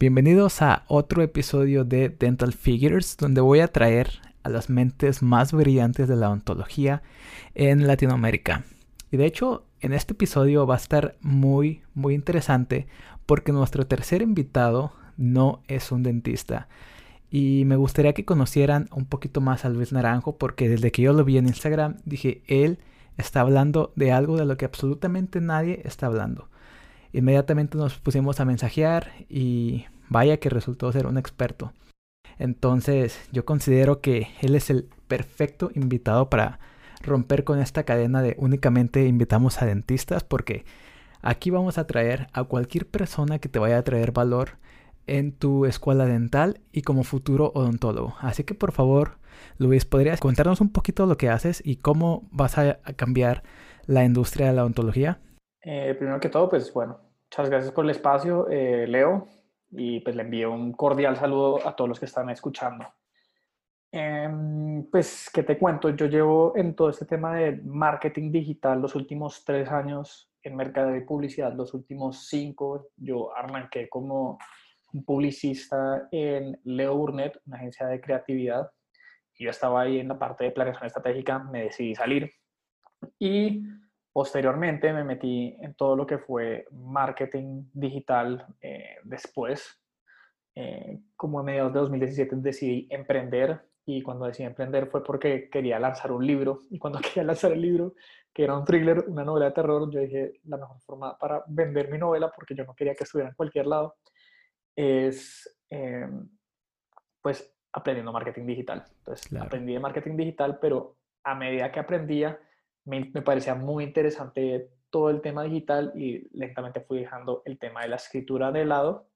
Bienvenidos a otro episodio de Dental Figures, donde voy a traer a las mentes más brillantes de la odontología en Latinoamérica. Y de hecho, en este episodio va a estar muy, muy interesante porque nuestro tercer invitado no es un dentista. Y me gustaría que conocieran un poquito más a Luis Naranjo porque desde que yo lo vi en Instagram dije, él está hablando de algo de lo que absolutamente nadie está hablando. Inmediatamente nos pusimos a mensajear y vaya que resultó ser un experto. Entonces yo considero que él es el perfecto invitado para romper con esta cadena de únicamente invitamos a dentistas porque aquí vamos a traer a cualquier persona que te vaya a traer valor en tu escuela dental y como futuro odontólogo. Así que por favor, Luis, ¿podrías contarnos un poquito lo que haces y cómo vas a, cambiar la industria de la odontología? Eh, primero que todo, pues bueno, muchas gracias por el espacio, eh, Leo, y pues le envío un cordial saludo a todos los que están escuchando. Em, pues, ¿qué te cuento? Yo llevo en todo este tema de marketing digital los últimos tres años, en mercado y publicidad los últimos cinco. Yo arranqué como un publicista en Leo Burnett, una agencia de creatividad. Yo estaba ahí en la parte de planeación estratégica, me decidí salir y posteriormente me metí en todo lo que fue marketing digital eh, después. Eh, como a mediados de 2017 decidí emprender y cuando decidí emprender fue porque quería lanzar un libro y cuando quería lanzar el libro, que era un thriller, una novela de terror, yo dije la mejor forma para vender mi novela porque yo no quería que estuviera en cualquier lado es em, pues aprendiendo marketing digital. Entonces aprendí de marketing digital, pero a medida que aprendía me, me, parecía muy interesante todo el tema digital y lentamente fui dejando el tema de la escritura de lado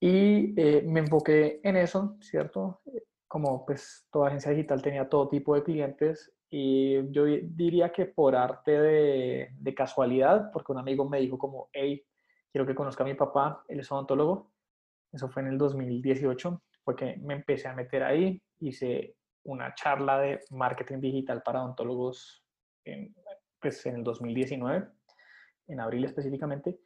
y eh, me enfoqué en eso, ¿cierto? Como pues toda agencia digital tenía todo tipo de clientes y yo diría que por arte de, de casualidad, porque un amigo me dijo como, hey, quiero que conozca a mi papá, él es odontólogo, eso fue en el 2018, fue que me empecé a meter ahí, hice una charla de marketing digital para odontólogos en, pues, en el 2019, en abril específicamente,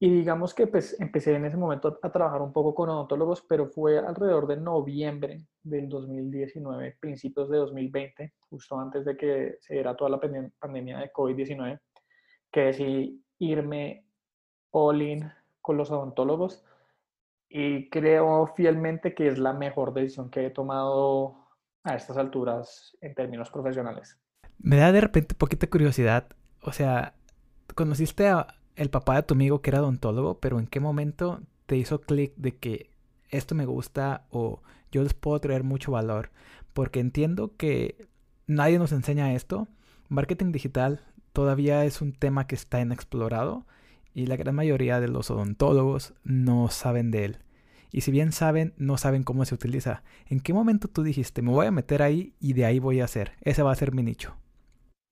y digamos que pues empecé en ese momento a trabajar un poco con odontólogos, pero fue alrededor de noviembre del 2019, principios de 2020, justo antes de que se diera toda la pandemia de COVID-19, que decidí irme all in con los odontólogos y creo fielmente que es la mejor decisión que he tomado a estas alturas en términos profesionales. Me da de repente poquita curiosidad, o sea, conociste a el papá de tu amigo que era odontólogo, pero ¿en qué momento te hizo clic de que esto me gusta o yo les puedo traer mucho valor? Porque entiendo que nadie nos enseña esto. Marketing digital todavía es un tema que está inexplorado y la gran mayoría de los odontólogos no saben de él. Y si bien saben, no saben cómo se utiliza. ¿En qué momento tú dijiste, me voy a meter ahí y de ahí voy a hacer? Ese va a ser mi nicho.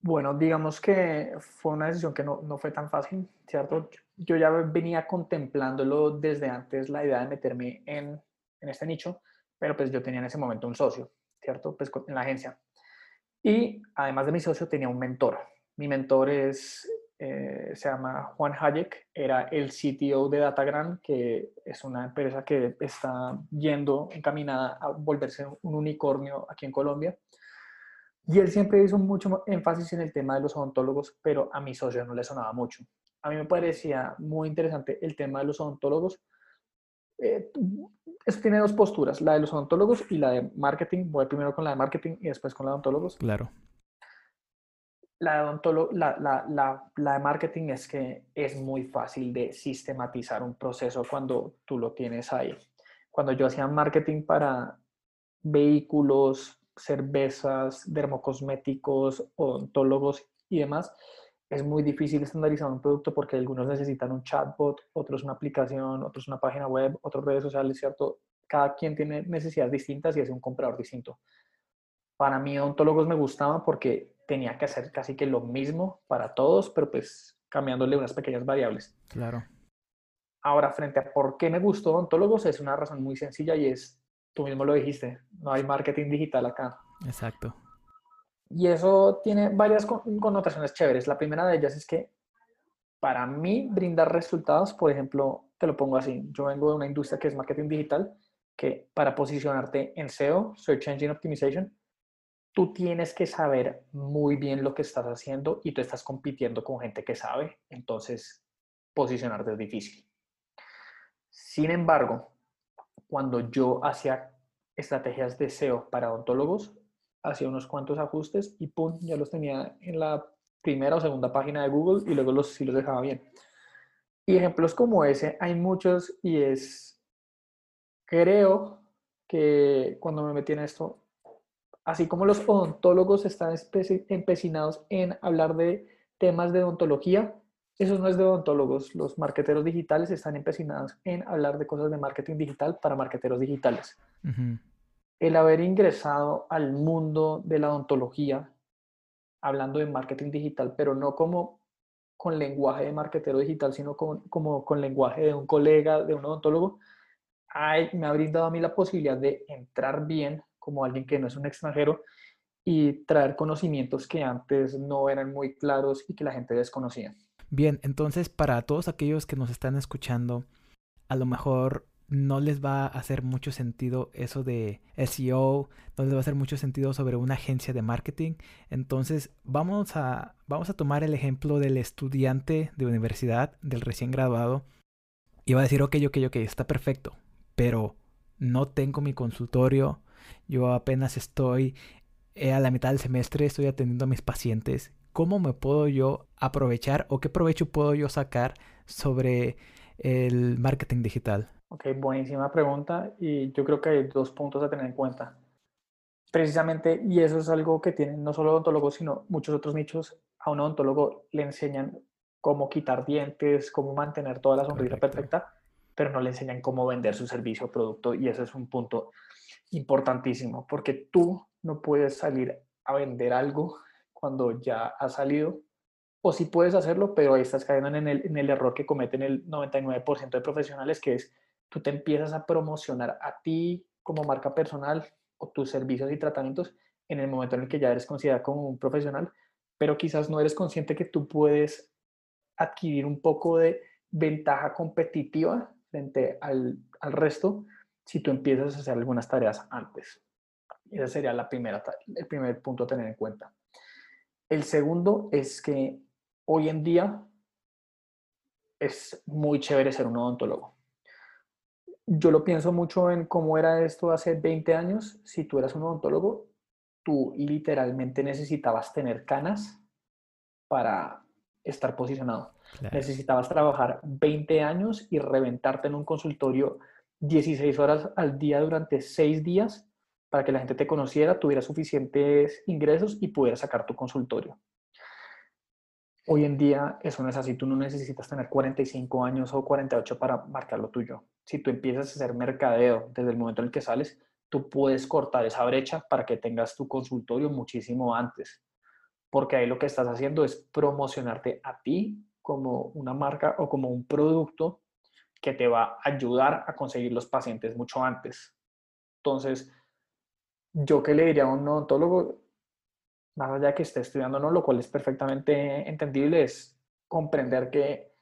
Bueno, digamos que fue una decisión que no, no fue tan fácil, ¿cierto? Yo ya venía contemplándolo desde antes, la idea de meterme en, en este nicho, pero pues yo tenía en ese momento un socio, ¿cierto? Pues en la agencia. Y además de mi socio tenía un mentor. Mi mentor es eh, se llama Juan Hayek, era el CTO de Datagram, que es una empresa que está yendo encaminada a volverse un unicornio aquí en Colombia. Y él siempre hizo mucho énfasis en el tema de los odontólogos, pero a mi socio no le sonaba mucho. A mí me parecía muy interesante el tema de los odontólogos. Eh, eso tiene dos posturas, la de los odontólogos y la de marketing. Voy primero con la de marketing y después con la de odontólogos. Claro la de, la, la, de marketing es que es muy fácil de sistematizar un proceso cuando tú lo tienes ahí. Cuando yo hacía marketing para vehículos, cervezas, dermocosméticos, odontólogos y demás, es muy difícil estandarizar un producto porque algunos necesitan un chatbot, otros una aplicación, otros una página web, otros redes sociales, ¿cierto? Cada quien tiene necesidades distintas y es un comprador distinto. Para mí, odontólogos me gustaban porque tenía que hacer casi que lo mismo para todos, pero pues cambiándole unas pequeñas variables. Claro. Ahora, frente a por qué me gustó odontólogos, es una razón muy sencilla y es, tú mismo lo dijiste, no hay marketing digital acá. Exacto. Y eso tiene varias connotaciones chéveres. La primera de ellas es que para mí brindar resultados, por ejemplo, te lo pongo así. Yo vengo de una industria que es marketing digital, que para posicionarte en SEO, Search Engine Optimization, tú tienes que saber muy bien lo que estás haciendo y tú estás compitiendo con gente que sabe, entonces posicionarte es difícil. Sin embargo, cuando yo hacía estrategias de SEO para odontólogos, hacía unos cuantos ajustes y pum, ya los tenía en la primera o segunda página de Google y luego los, sí los dejaba bien. Y ejemplos como ese hay muchos y es, creo que cuando me metí en esto, así como los odontólogos están empecinados en hablar de temas de odontología, eso no es de odontólogos. Los marqueteros digitales están empecinados en hablar de cosas de marketing digital para marqueteros digitales. El haber ingresado al mundo de la odontología, hablando de marketing digital, pero no como con lenguaje de marketero digital, sino como con lenguaje de un colega, de un odontólogo, me ha brindado a mí la posibilidad de entrar bien como alguien que no es un extranjero y traer conocimientos que antes no eran muy claros y que la gente desconocía. Bien, entonces para todos aquellos que nos están escuchando, a lo mejor no les va a hacer mucho sentido eso de SEO, no les va a hacer mucho sentido sobre una agencia de marketing. Entonces vamos a, vamos a tomar el ejemplo del estudiante de universidad, del recién graduado, y va a decir, ok, ok, ok, está perfecto, pero no tengo mi consultorio, yo apenas estoy eh, a la mitad del semestre, estoy atendiendo a mis pacientes ¿cómo me puedo yo aprovechar o qué provecho puedo yo sacar sobre el marketing digital? Ok, buenísima pregunta y yo creo que hay dos puntos a tener en cuenta. Precisamente, y eso es algo que tienen no solo odontólogos, sino muchos otros nichos, a un odontólogo le enseñan cómo quitar dientes, cómo mantener toda la sonrisa perfecta, pero no le enseñan cómo vender su servicio o producto y eso es un punto importantísimo, porque tú no puedes salir a vender algo cuando ya ha salido, o si puedes hacerlo, pero ahí estás cayendo en el, en el error que cometen el 99% de profesionales, que es tú te empiezas a promocionar a ti como marca personal o tus servicios y tratamientos en el momento en el que ya eres considerado como un profesional, pero quizás no eres consciente que tú puedes adquirir un poco de ventaja competitiva frente al, al resto si tú empiezas a hacer algunas tareas antes. Ese sería la primera, el primer punto a tener en cuenta. El segundo es que hoy en día es muy chévere ser un odontólogo. Yo lo pienso mucho en cómo era esto hace 20 años. Si tú eras un odontólogo, tú literalmente necesitabas tener canas para estar posicionado. Necesitabas trabajar 20 años y reventarte en un consultorio 16 horas al día durante 6 días para que la gente te conociera, tuviera suficientes ingresos y pudiera sacar tu consultorio. Hoy en día eso no es así, tú no necesitas tener 45 años o 48 para marcar lo tuyo. Si tú empiezas a hacer mercadeo desde el momento en el que sales, tú puedes cortar esa brecha para que tengas tu consultorio muchísimo antes. Porque ahí lo que estás haciendo es promocionarte a ti como una marca o como un producto que te va a ayudar a conseguir los pacientes mucho antes. Entonces, yo que le diría a un odontólogo, más allá de que esté estudiando, ¿no? lo cual es perfectamente entendible, es comprender que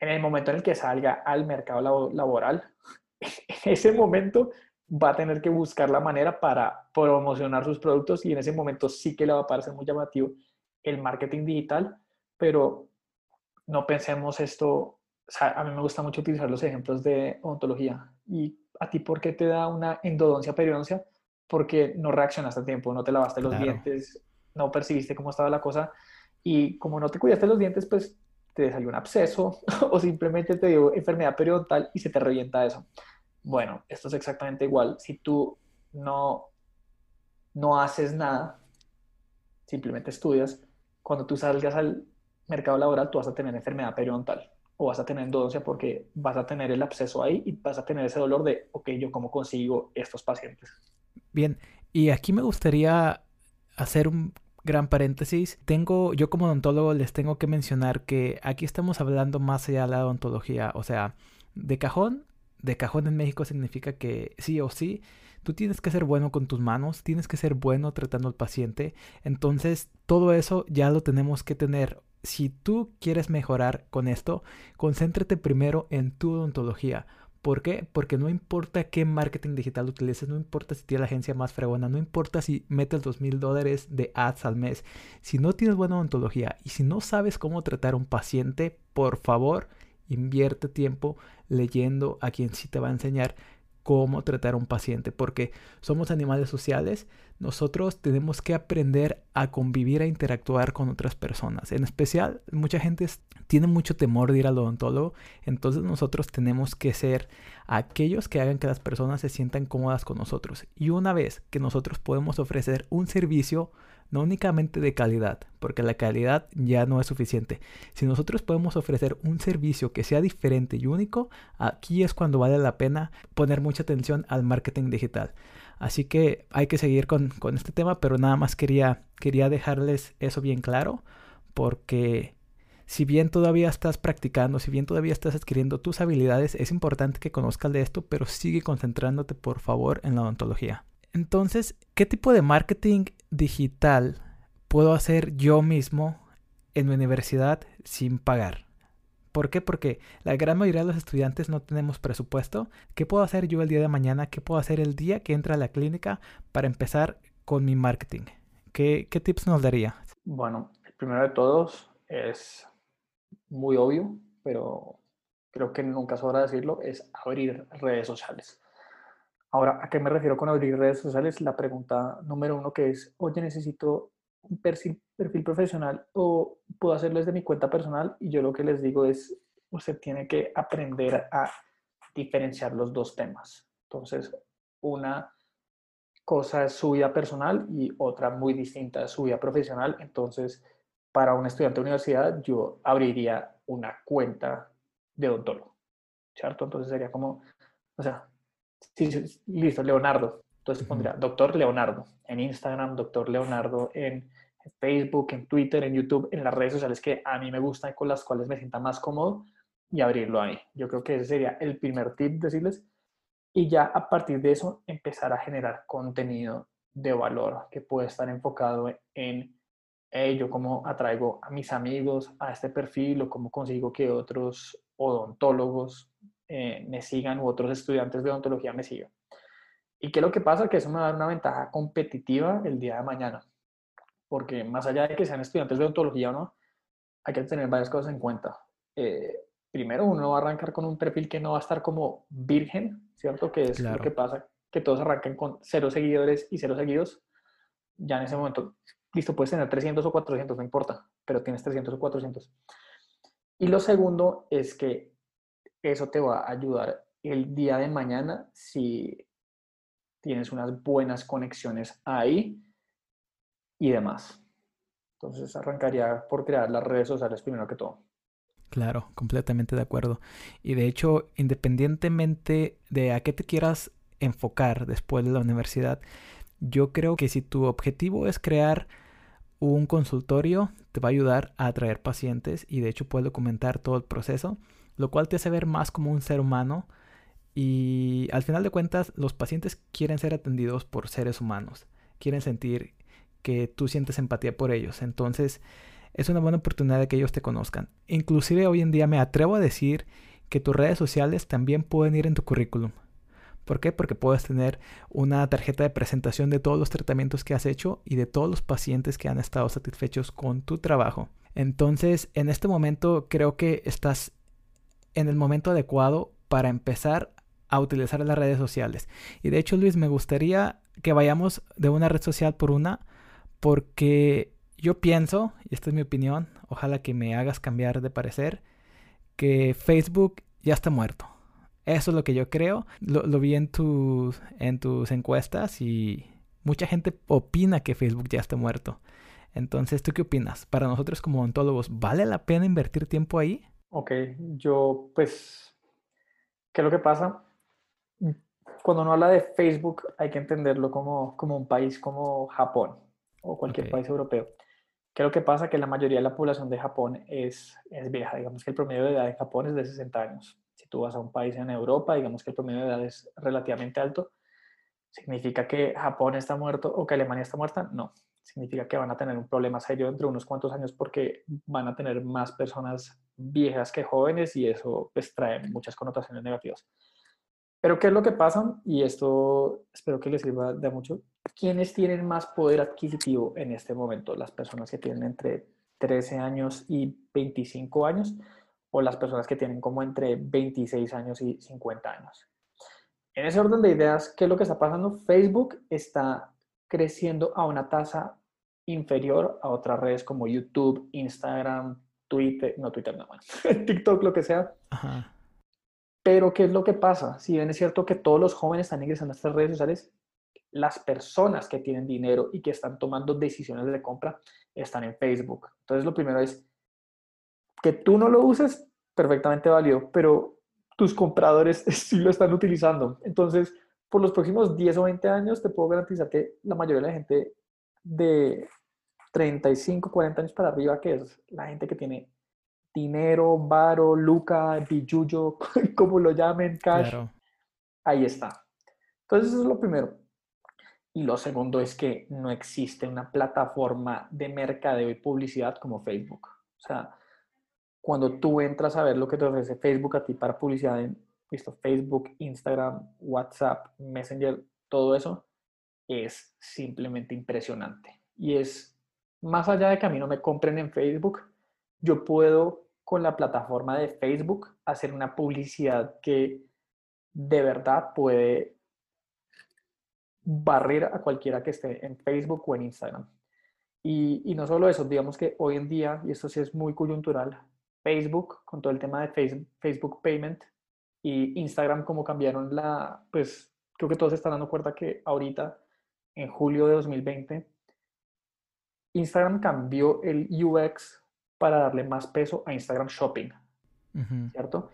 en el momento en el que salga al mercado laboral, en ese momento va a tener que buscar la manera para promocionar sus productos y en ese momento sí que le va a parecer muy llamativo el marketing digital, pero no pensemos esto, a mí me gusta mucho utilizar los ejemplos de odontología. ¿Y a ti por qué te da una endodoncia periodoncia? Porque no reaccionaste a tiempo, no te lavaste los dientes, no percibiste cómo estaba la cosa y como no te cuidaste los dientes, pues te salió un absceso o simplemente te dio enfermedad periodontal y se te revienta eso. Bueno, esto es exactamente igual. Si tú no, no haces nada, simplemente estudias, cuando tú salgas al mercado laboral, tú vas a tener enfermedad periodontal o vas a tener endodoncia porque vas a tener el absceso ahí y vas a tener ese dolor de, ok, yo cómo consigo estos pacientes. Bien, y aquí me gustaría hacer un gran paréntesis. Tengo, yo como odontólogo les tengo que mencionar que aquí estamos hablando más allá de la odontología. O sea, de cajón de cajón en México significa que sí o sí, tú tienes que ser bueno con tus manos, tienes que ser bueno tratando al paciente. Entonces, todo eso ya lo tenemos que tener. Si tú quieres mejorar con esto, concéntrate primero en tu odontología. ¿Por qué? Porque no importa qué marketing digital utilices, no importa si tienes la agencia más fregona, no importa si metes dos mil dólares de ads al mes. Si no tienes buena odontología y si no sabes cómo tratar a un paciente, por favor, invierte tiempo leyendo a quien sí te va a enseñar cómo tratar a un paciente, porque somos animales sociales, nosotros tenemos que aprender a convivir, a interactuar con otras personas. En especial, mucha gente tiene mucho temor de ir al odontólogo, entonces nosotros tenemos que ser aquellos que hagan que las personas se sientan cómodas con nosotros. Y una vez que nosotros podemos ofrecer un servicio no únicamente de calidad, porque la calidad ya no es suficiente. Si nosotros podemos ofrecer un servicio que sea diferente y único, aquí es cuando vale la pena poner mucha atención al marketing digital. Así que hay que seguir con, este tema, pero nada más quería, quería dejarles eso bien claro, porque si bien todavía estás practicando, si bien todavía estás adquiriendo tus habilidades, es importante que conozcas de esto, pero sigue concentrándote por favor en la odontología. Entonces, ¿qué tipo de marketing digital puedo hacer yo mismo en mi universidad sin pagar? ¿Por qué? Porque la gran mayoría de los estudiantes no tenemos presupuesto. ¿Qué puedo hacer yo el día de mañana? ¿Qué puedo hacer el día que entra a la clínica para empezar con mi marketing? ¿Qué, tips nos daría? Bueno, el primero de todos es muy obvio, pero creo que nunca sobra decirlo, es abrir redes sociales. Ahora, ¿a qué me refiero con abrir redes sociales? La pregunta número uno que es, oye, necesito perfil, perfil profesional o puedo hacerlo desde mi cuenta personal y yo lo que les digo es, usted tiene que aprender a diferenciar los dos temas. Entonces, una cosa es su vida personal y otra muy distinta es su vida profesional. Entonces, para un estudiante de universidad, yo abriría una cuenta de odontólogo, ¿cierto? Entonces sería como, o sea, listo, Leonardo. Entonces pondría doctor Leonardo en Instagram, doctor Leonardo en Facebook, en Twitter, en YouTube, en las redes sociales que a mí me gustan y con las cuales me sienta más cómodo y abrirlo ahí. Yo creo que ese sería el primer tip, decirles. Y ya a partir de eso empezar a generar contenido de valor que puede estar enfocado en yo cómo atraigo a mis amigos a este perfil o cómo consigo que otros odontólogos eh, me sigan u otros estudiantes de odontología me sigan. ¿Y qué es lo que pasa? Que eso me va a dar una ventaja competitiva el día de mañana. Porque más allá de que sean estudiantes de odontología o no, hay que tener varias cosas en cuenta. Eh, primero, uno va a arrancar con un perfil que no va a estar como virgen, ¿cierto? Que es lo que pasa, que todos arranquen con cero seguidores y cero seguidos. Ya en ese momento, listo, puedes tener 300 o 400, no importa, pero tienes 300 o 400. Y lo segundo es que eso te va a ayudar el día de mañana si tienes unas buenas conexiones ahí y demás. Entonces arrancaría por crear las redes sociales primero que todo. Claro, completamente de acuerdo. Y de hecho, independientemente de a qué te quieras enfocar después de la universidad, yo creo que si tu objetivo es crear un consultorio, te va a ayudar a atraer pacientes y de hecho puedes documentar todo el proceso lo cual te hace ver más como un ser humano y al final de cuentas los pacientes quieren ser atendidos por seres humanos, quieren sentir que tú sientes empatía por ellos, entonces es una buena oportunidad de que ellos te conozcan. Inclusive hoy en día me atrevo a decir que tus redes sociales también pueden ir en tu currículum. ¿Por qué? Porque puedes tener una tarjeta de presentación de todos los tratamientos que has hecho y de todos los pacientes que han estado satisfechos con tu trabajo. Entonces, en este momento creo que estás en el momento adecuado para empezar a utilizar las redes sociales. Y de hecho, Luis, me gustaría que vayamos de una red social por una, porque yo pienso, y esta es mi opinión, ojalá que me hagas cambiar de parecer, que Facebook ya está muerto. Eso es lo que yo creo. Lo, vi en tus, en tus encuestas y mucha gente opina que Facebook ya está muerto. Entonces, ¿tú qué opinas? Para nosotros como odontólogos, ¿vale la pena invertir tiempo ahí? Ok, yo pues, ¿qué es lo que pasa? Cuando uno habla de Facebook hay que entenderlo como, como un país como Japón o cualquier país europeo. ¿Qué es lo que pasa? Que la mayoría de la población de Japón es, es vieja. Digamos que el promedio de edad en Japón es de 60 años. Si tú vas a un país en Europa, digamos que el promedio de edad es relativamente alto, ¿significa que Japón está muerto o que Alemania está muerta? No, significa que van a tener un problema serio dentro de unos cuantos años porque van a tener más personas viejas que jóvenes y eso pues trae muchas connotaciones negativas. Pero ¿qué es lo que pasa? Y esto espero que les sirva de mucho. ¿Quiénes tienen más poder adquisitivo en este momento? Las personas que tienen entre 13 años y 25 años o las personas que tienen como entre 26 años y 50 años. En ese orden de ideas, ¿qué es lo que está pasando? Facebook está creciendo a una tasa inferior a otras redes como YouTube, Instagram, Twitter, no Twitter, no, TikTok, lo que sea. Pero ¿qué es lo que pasa? Si bien es cierto que todos los jóvenes están ingresando a estas redes sociales, las personas que tienen dinero y que están tomando decisiones de compra están en Facebook. Entonces lo primero es que tú no lo uses, perfectamente válido, pero tus compradores sí lo están utilizando. Entonces, por los próximos 10 o 20 años, te puedo garantizar que la mayoría de la gente de 35, 40 años para arriba, que es la gente que tiene dinero, varo, luca, billuyo, como lo llamen, cash, ahí está. Entonces, eso es lo primero. Y lo segundo es que no existe una plataforma de mercadeo y publicidad como Facebook. O sea, cuando tú entras a ver lo que te ofrece Facebook a ti para publicidad en visto, Facebook, Instagram, WhatsApp, Messenger, todo eso, es simplemente impresionante. Y es más allá de que a mí no me compren en Facebook, yo puedo con la plataforma de Facebook hacer una publicidad que de verdad puede barrer a cualquiera que esté en Facebook o en Instagram. Y, y, no solo eso, digamos que hoy en día, y esto sí es muy coyuntural, Facebook, con todo el tema de Facebook Payment y Instagram, como cambiaron la, pues creo que todos se están dando cuenta que ahorita, en julio de 2020, Instagram cambió el UX para darle más peso a Instagram Shopping, ¿cierto?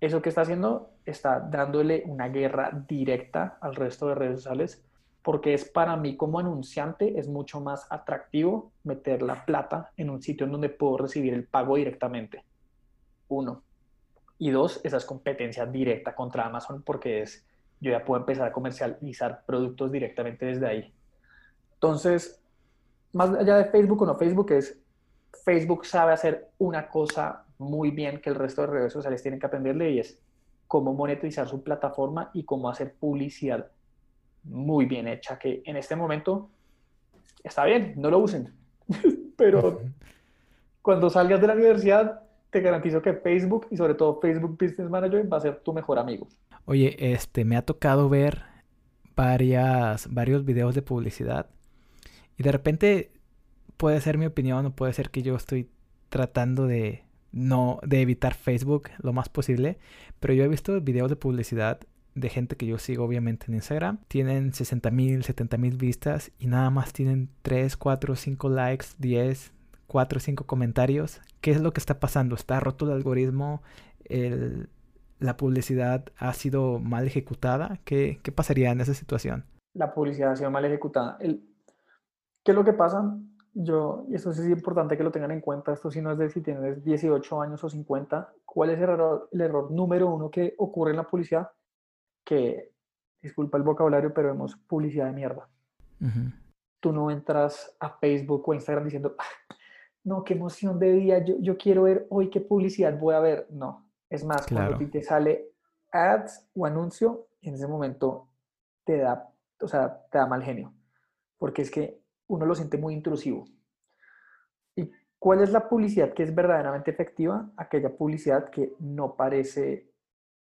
Eso que está haciendo está dándole una guerra directa al resto de redes sociales porque es para mí como anunciante es mucho más atractivo meter la plata en un sitio en donde puedo recibir el pago directamente. Uno. Y dos, esa es competencia directa contra Amazon porque es, yo ya puedo empezar a comercializar productos directamente desde ahí. Entonces, más allá de Facebook o no Facebook, es Facebook sabe hacer una cosa muy bien que el resto de redes sociales tienen que aprenderle y es cómo monetizar su plataforma y cómo hacer publicidad muy bien hecha, que en este momento está bien, no lo usen, pero cuando salgas de la universidad te garantizo que Facebook y sobre todo Facebook Business Manager va a ser tu mejor amigo. Oye, este, me ha tocado ver varias, varios videos de publicidad y de repente puede ser mi opinión o puede ser que yo estoy tratando de no de evitar Facebook lo más posible, pero yo he visto videos de publicidad de gente que yo sigo obviamente en Instagram. Tienen 60 mil, 70 mil vistas y nada más tienen 3, 4, 5 likes, 10, 4 o 5 comentarios. ¿Qué es lo que está pasando? ¿Está roto el algoritmo? ¿La publicidad ha sido mal ejecutada? ¿Qué, ¿Qué, pasaría en esa situación? La publicidad ha sido mal ejecutada. El, ¿Qué es lo que pasa? Yo, y esto sí es importante que lo tengan en cuenta, esto si no es de si tienes 18 años o 50, ¿cuál es el error, el error número uno que ocurre en la publicidad? Que, disculpa el vocabulario, pero vemos publicidad de mierda. Tú no entras a Facebook o Instagram diciendo, ah, no, qué emoción de día, yo, yo quiero ver hoy qué publicidad voy a ver. No, es más, cuando te sale ads o anuncio, en ese momento te da, o sea, te da mal genio, porque es que uno lo siente muy intrusivo. ¿Y cuál es la publicidad que es verdaderamente efectiva? Aquella publicidad que no parece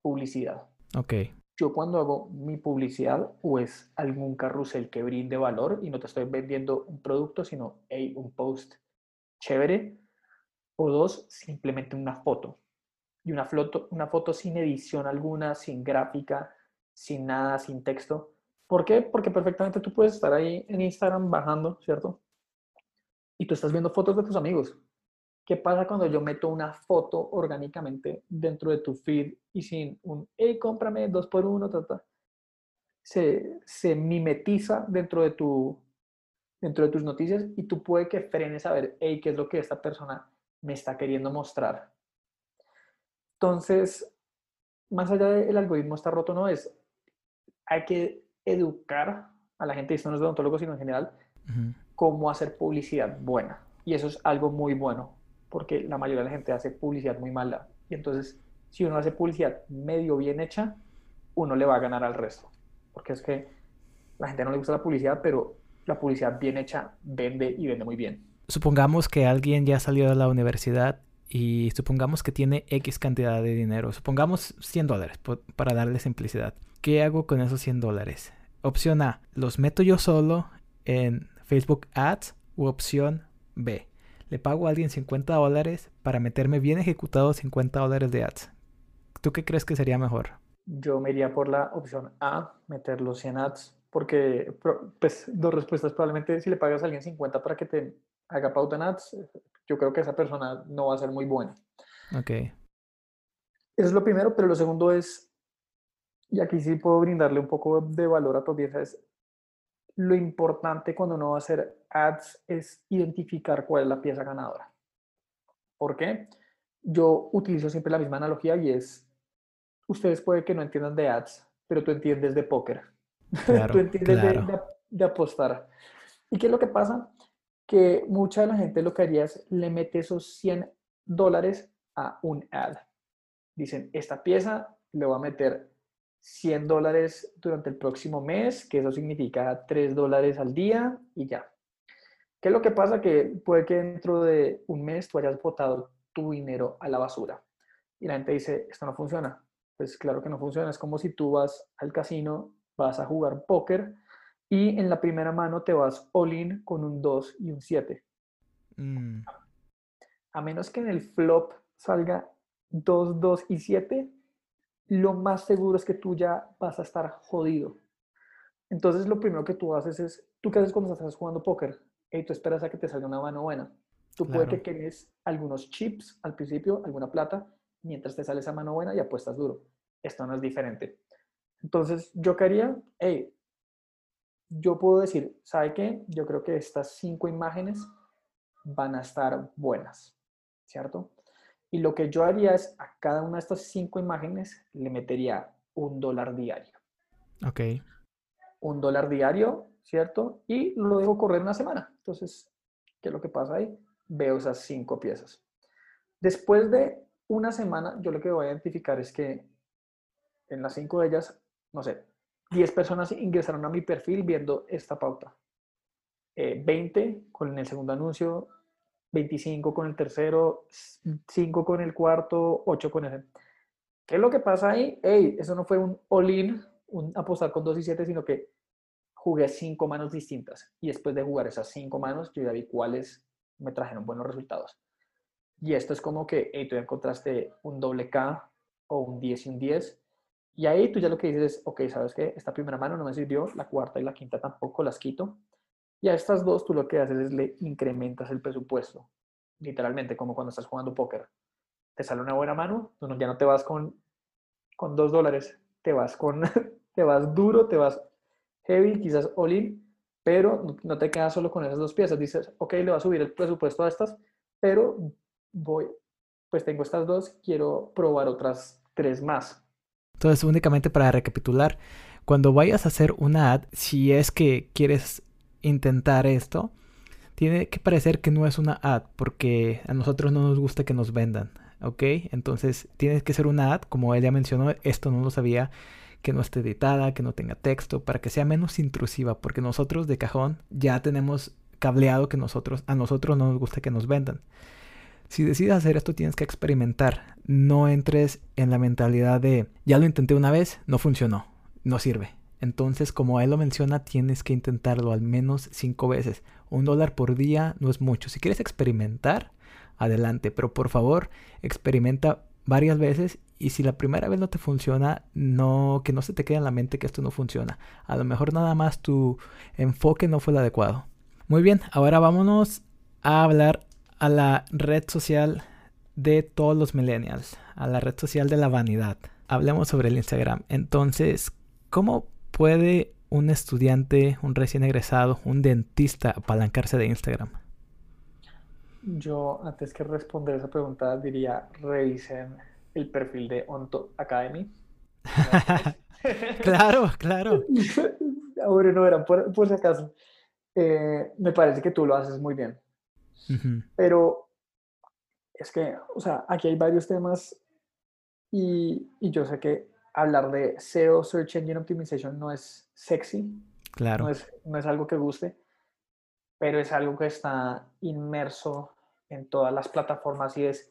publicidad. Ok. Yo cuando hago mi publicidad o es algún carrusel que brinde valor y no te estoy vendiendo un producto, sino hey, un post chévere, o dos, simplemente una foto. Y una foto, una foto sin edición alguna, sin gráfica, sin nada, sin texto. ¿Por qué? Porque perfectamente tú puedes estar ahí en Instagram bajando, ¿cierto? Y tú estás viendo fotos de tus amigos. ¿Qué pasa cuando yo meto una foto orgánicamente dentro de tu feed y sin un, hey, cómprame dos por uno, Se, se mimetiza dentro de tu, dentro de tus noticias y tú puede que frenes a ver, hey, ¿qué es lo que esta persona me está queriendo mostrar? Entonces, más allá del algoritmo está roto, no es, hay que educar a la gente, esto no es de odontólogos, sino en general, cómo hacer publicidad buena. Y eso es algo muy bueno, porque la mayoría de la gente hace publicidad muy mala. Y entonces, si uno hace publicidad medio bien hecha, uno le va a ganar al resto. Porque es que la gente no le gusta la publicidad, pero la publicidad bien hecha vende y vende muy bien. Supongamos que alguien ya salió de la universidad y supongamos que tiene X cantidad de dinero. Supongamos 100 dólares para darle simplicidad. ¿Qué hago con esos 100 dólares? Opción A, los meto yo solo en Facebook Ads u opción B. Le pago a alguien 50 dólares para meterme bien ejecutado 50 dólares de ads. ¿Tú qué crees que sería mejor? Yo me iría por la opción A, meter los 100 ads, porque, pues, dos respuestas. Probablemente si le pagas a alguien 50 para que te haga pauta en ads, yo creo que esa persona no va a ser muy buena. Ok. Eso es lo primero, pero lo segundo es, y aquí sí puedo brindarle un poco de valor a tu audiencia, es lo importante cuando uno va a hacer ads es identificar cuál es la pieza ganadora. ¿Por qué? Yo utilizo siempre la misma analogía y es, ustedes puede que no entiendan de ads, pero tú entiendes de póker. tú entiendes de, de, apostar. ¿Y qué es lo que pasa? Que mucha de la gente lo que haría es le mete esos 100 dólares a un ad. Dicen, esta pieza le voy a meter 100 dólares durante el próximo mes, que eso significa 3 dólares al día y ya. ¿Qué es lo que pasa? Que puede que dentro de un mes tú hayas botado tu dinero a la basura. Y la gente dice, esto no funciona. Pues claro que no funciona. Es como si tú vas al casino, vas a jugar póker y en la primera mano te vas all-in con un 2 y un 7. Mm. A menos que en el flop salga 2, 2 y 7, lo más seguro es que tú ya vas a estar jodido. Entonces lo primero que tú haces es, ¿tú qué haces cuando estás jugando póker? Y tú esperas a que te salga una mano buena. Tú puedes que tienes algunos chips al principio, alguna plata, mientras te sale esa mano buena y apuestas duro. Esto no es diferente. Entonces, yo quería, hey, yo puedo decir, ¿sabe qué? Yo creo que estas cinco imágenes van a estar buenas, ¿cierto? Y lo que yo haría es a cada una de estas cinco imágenes le metería un dólar diario. Ok. Un dólar diario, ¿cierto? Y lo dejo correr una semana. Entonces, ¿qué es lo que pasa ahí? Veo esas cinco piezas. Después de una semana, yo lo que voy a identificar es que en las cinco de ellas, no sé, 10 personas ingresaron a mi perfil viendo esta pauta. 20 eh, con el segundo anuncio, 25 con el tercero, 5 con el cuarto, 8 con ese. ¿Qué es lo que pasa ahí? Eso no fue un all-in, un apostar con 2 y 7, sino que jugué 5 manos distintas. Y después de jugar esas 5 manos, yo ya vi cuáles me trajeron buenos resultados. Y esto es como que, hey, tú encontraste un doble K o un 10 y un 10. Y ahí tú ya lo que dices es, ok, ¿sabes qué? Esta primera mano no me sirvió, la cuarta y la quinta tampoco las quito. Y a estas dos tú lo que haces es le incrementas el presupuesto. Literalmente, como cuando estás jugando póker. Te sale una buena mano, tú ya no te vas con, con dos dólares, te vas con, te vas duro, te vas heavy, quizás all in, pero no te quedas solo con esas dos piezas. Dices, ok, le va a subir el presupuesto a estas, pero voy, pues tengo estas dos, quiero probar otras tres más. Entonces, únicamente para recapitular, cuando vayas a hacer una ad, si es que quieres intentar esto, tiene que parecer que no es una ad, porque a nosotros no nos gusta que nos vendan, ¿ok? Entonces tiene que ser una ad, como él ya mencionó, esto no lo sabía, que no esté editada, que no tenga texto, para que sea menos intrusiva, porque nosotros de cajón ya tenemos cableado que nosotros, a nosotros no nos gusta que nos vendan. Si decides hacer esto tienes que experimentar, no entres en la mentalidad de, ya lo intenté una vez, no funcionó, no sirve entonces, como él lo menciona, tienes que intentarlo al menos cinco veces. Un dólar por día no es mucho. Si quieres experimentar, adelante. Pero por favor, experimenta varias veces y si la primera vez no te funciona, no que no se te quede en la mente que esto no funciona. A lo mejor nada más tu enfoque no fue el adecuado. Muy bien, ahora vámonos a hablar a la red social de todos los millennials, a la red social de la vanidad. Hablemos sobre el Instagram. Entonces, ¿cómo ¿Puede un estudiante, un recién egresado, un dentista apalancarse de Instagram? Yo, antes que responder esa pregunta, diría revisen el perfil de Onto Academy. claro, claro. Ahora no era, por, por si acaso. Eh, me parece que tú lo haces muy bien. Pero es que, o sea, aquí hay varios temas y, y, yo sé que hablar de SEO, Search Engine Optimization, no es sexy. Claro. No es, no es algo que guste, pero es algo que está inmerso en todas las plataformas y es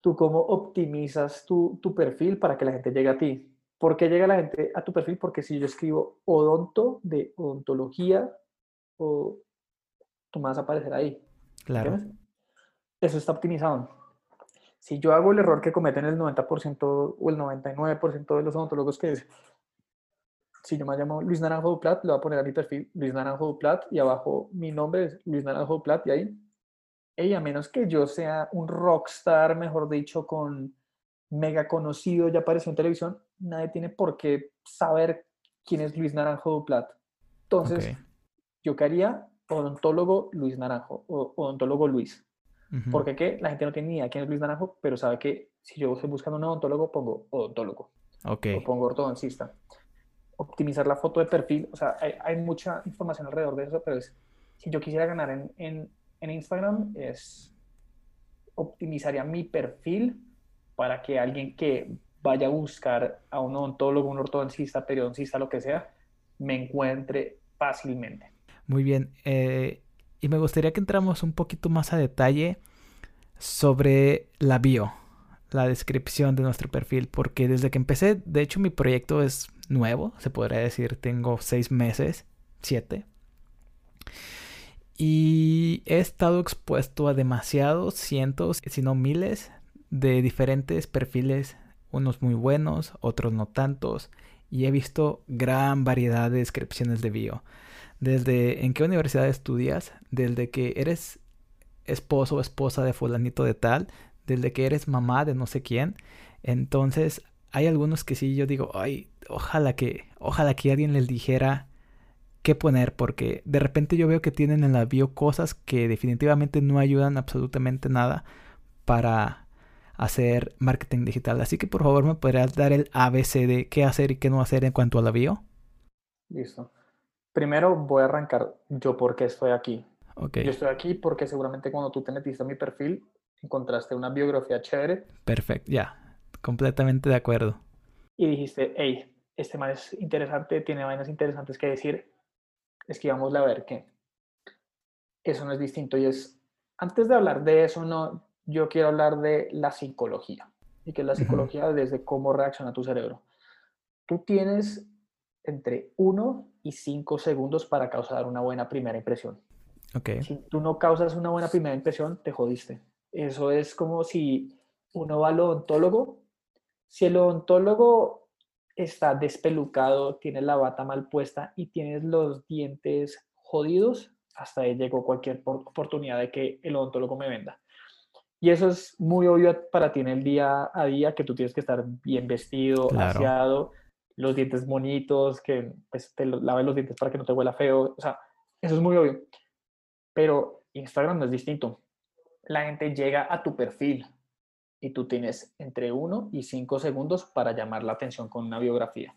tú cómo optimizas tu, tu perfil para que la gente llegue a ti. ¿Por qué llega la gente a tu perfil? Porque si yo escribo odonto de odontología, o tú me vas a aparecer ahí. Claro. Eso está optimizado. Si yo hago el error que cometen el 90% o el 99% de los odontólogos que es, si yo me llamo Luis Naranjo Duplat, le voy a poner a mi perfil Luis Naranjo Duplat y abajo mi nombre es Luis Naranjo Duplat y ahí, y a menos que yo sea un rockstar, mejor dicho, con mega conocido, ya apareció en televisión, nadie tiene por qué saber quién es Luis Naranjo Duplat. Entonces, yo qué haría odontólogo Luis Naranjo o odontólogo Luis. Porque ¿qué? la gente no tiene ni idea quién es Luis Naranjo, pero sabe que si yo estoy buscando un odontólogo, pongo odontólogo. Okay. O pongo ortodoncista. Optimizar la foto de perfil, o sea, hay, mucha información alrededor de eso, pero es, si yo quisiera ganar en, en, en Instagram, es optimizaría mi perfil para que alguien que vaya a buscar a un odontólogo, un ortodoncista, periodoncista, lo que sea, me encuentre fácilmente. Muy bien. Eh, y me gustaría que entramos un poquito más a detalle sobre la bio, la descripción de nuestro perfil, porque desde que empecé, de hecho mi proyecto es nuevo, se podría decir, tengo seis meses, siete. Y he estado expuesto a demasiados cientos, si no miles, de diferentes perfiles, unos muy buenos, otros no tantos, y he visto gran variedad de descripciones de bio desde en qué universidad estudias, desde que eres esposo o esposa de fulanito de tal, desde que eres mamá de no sé quién. Entonces, hay algunos que sí yo digo, ay, ojalá que, ojalá que alguien les dijera qué poner, porque de repente yo veo que tienen en la bio cosas que definitivamente no ayudan absolutamente nada para hacer marketing digital. Así que por favor me podrías dar el ABC de qué hacer y qué no hacer en cuanto a la bio. Listo. Primero voy a arrancar yo por qué estoy aquí. Yo estoy aquí porque seguramente cuando tú te metiste a mi perfil encontraste una biografía chévere. Perfecto, ya, completamente de acuerdo. Y dijiste, hey, este man es interesante, tiene vainas interesantes que decir, esquivámosle a ver qué. Eso no es distinto y es, antes de hablar de eso, no, yo quiero hablar de la psicología. Y que es la psicología desde cómo reacciona tu cerebro. Tú tienes entre 1 y 5 segundos para causar una buena primera impresión. Okay. Si tú no causas una buena primera impresión, te jodiste. Eso es como si uno va al odontólogo. Si el odontólogo está despelucado, tiene la bata mal puesta y tienes los dientes jodidos, hasta ahí llegó cualquier oportunidad de que el odontólogo me venda. Y eso es muy obvio para ti en el día a día, que tú tienes que estar bien vestido, claro los dientes bonitos, que pues, te laves los dientes para que no te huela feo. O sea, eso es muy obvio. Pero Instagram no es distinto. La gente llega a tu perfil y tú tienes entre 1 y 5 segundos para llamar la atención con una biografía.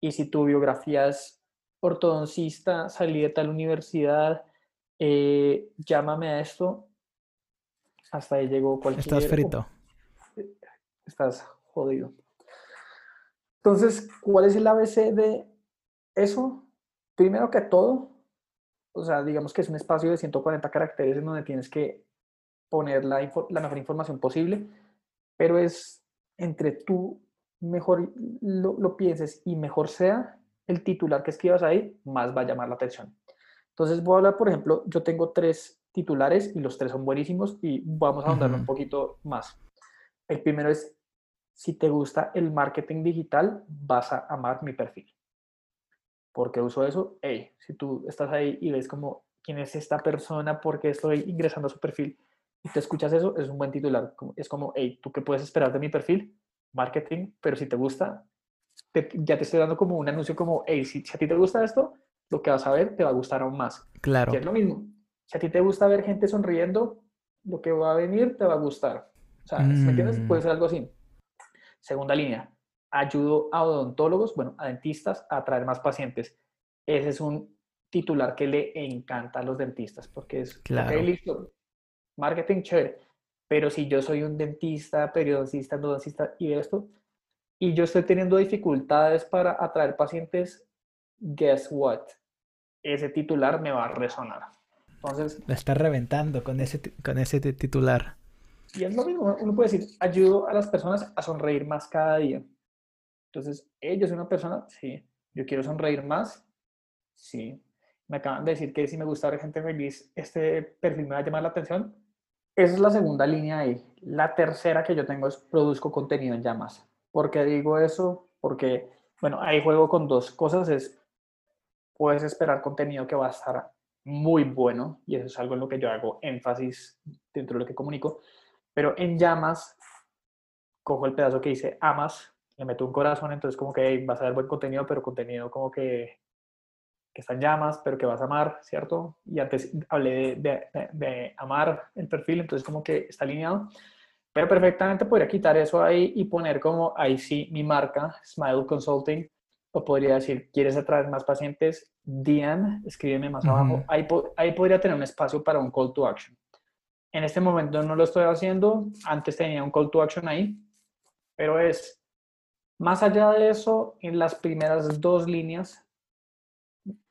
Y si tu biografía es ortodoncista, salí de tal universidad, eh, llámame a esto, hasta ahí llegó cualquier... Estás frito. Estás jodido. Entonces, ¿cuál es el ABC de eso? Primero que todo, o sea, digamos que es un espacio de 140 caracteres en donde tienes que poner la, mejor información posible, pero es entre tú mejor lo, pienses y mejor sea el titular que escribas ahí, más va a llamar la atención. Entonces voy a hablar, por ejemplo, yo tengo tres titulares y los tres son buenísimos y vamos a ahondar un poquito más. El primero es si te gusta el marketing digital, vas a amar mi perfil. ¿Por qué uso eso? Hey, si tú estás ahí y ves como quién es esta persona, por qué estoy ingresando a su perfil y te escuchas eso, es un buen titular. Es como, hey, ¿tú qué puedes esperar de mi perfil? Marketing, pero si te gusta, ya te estoy dando como un anuncio como, hey, si, a ti te gusta esto, lo que vas a ver te va a gustar aún más. Claro. Y es lo mismo. Si a ti te gusta ver gente sonriendo, lo que va a venir te va a gustar. O sea, ¿me entiendes? Puede ser algo así. Segunda línea, ayudo a odontólogos, bueno, a dentistas a atraer más pacientes. Ese es un titular que le encanta a los dentistas porque es, claro. listo, marketing chévere, pero si yo soy un dentista, periodista, endodoncista y esto, y yo estoy teniendo dificultades para atraer pacientes, guess what? Ese titular me va a resonar. Entonces... La está reventando con ese, con ese titular. Y es lo mismo, uno puede decir, ayudo a las personas a sonreír más cada día. Entonces, ellos, una persona, sí, yo quiero sonreír más, sí. Me acaban de decir que si me gusta ver gente feliz, este perfil me va a llamar la atención. Esa es la segunda línea ahí. La tercera que yo tengo es produzco contenido en llamas. ¿Por qué digo eso? Porque, bueno, ahí juego con dos cosas. Es, puedes esperar contenido que va a estar muy bueno, y eso es algo en lo que yo hago énfasis dentro de lo que comunico. Pero en llamas, cojo el pedazo que dice amas, le meto un corazón, entonces como que vas a ver buen contenido, pero contenido como que, que está en llamas, pero que vas a amar, ¿cierto? Y antes hablé de, de amar el perfil, entonces como que está alineado. Pero perfectamente podría quitar eso ahí y poner como ahí sí mi marca, Smile Consulting, o podría decir, ¿quieres atraer más pacientes? DM, escríbeme más abajo. Ahí, ahí podría tener un espacio para un call to action. En este momento no lo estoy haciendo, antes tenía un call to action ahí, pero es, más allá de eso, en las primeras dos líneas,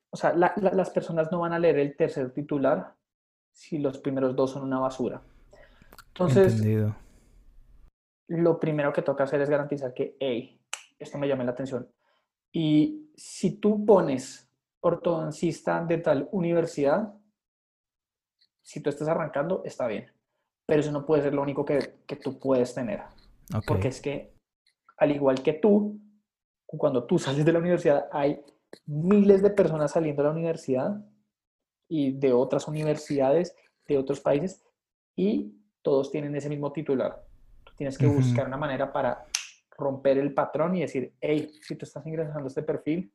o sea, las personas no van a leer el tercer titular si los primeros dos son una basura. Entonces, Entendido lo primero que toca hacer es garantizar que, hey, esto me llame la atención. Y si tú pones ortodoncista de tal universidad, si tú estás arrancando, está bien. Pero eso no puede ser lo único que, que tú puedes tener. Porque es que, al igual que tú, cuando tú sales de la universidad, hay miles de personas saliendo de la universidad y de otras universidades, de otros países, y todos tienen ese mismo titular. Tienes que buscar una manera para romper el patrón y decir, hey, si tú estás ingresando a este perfil,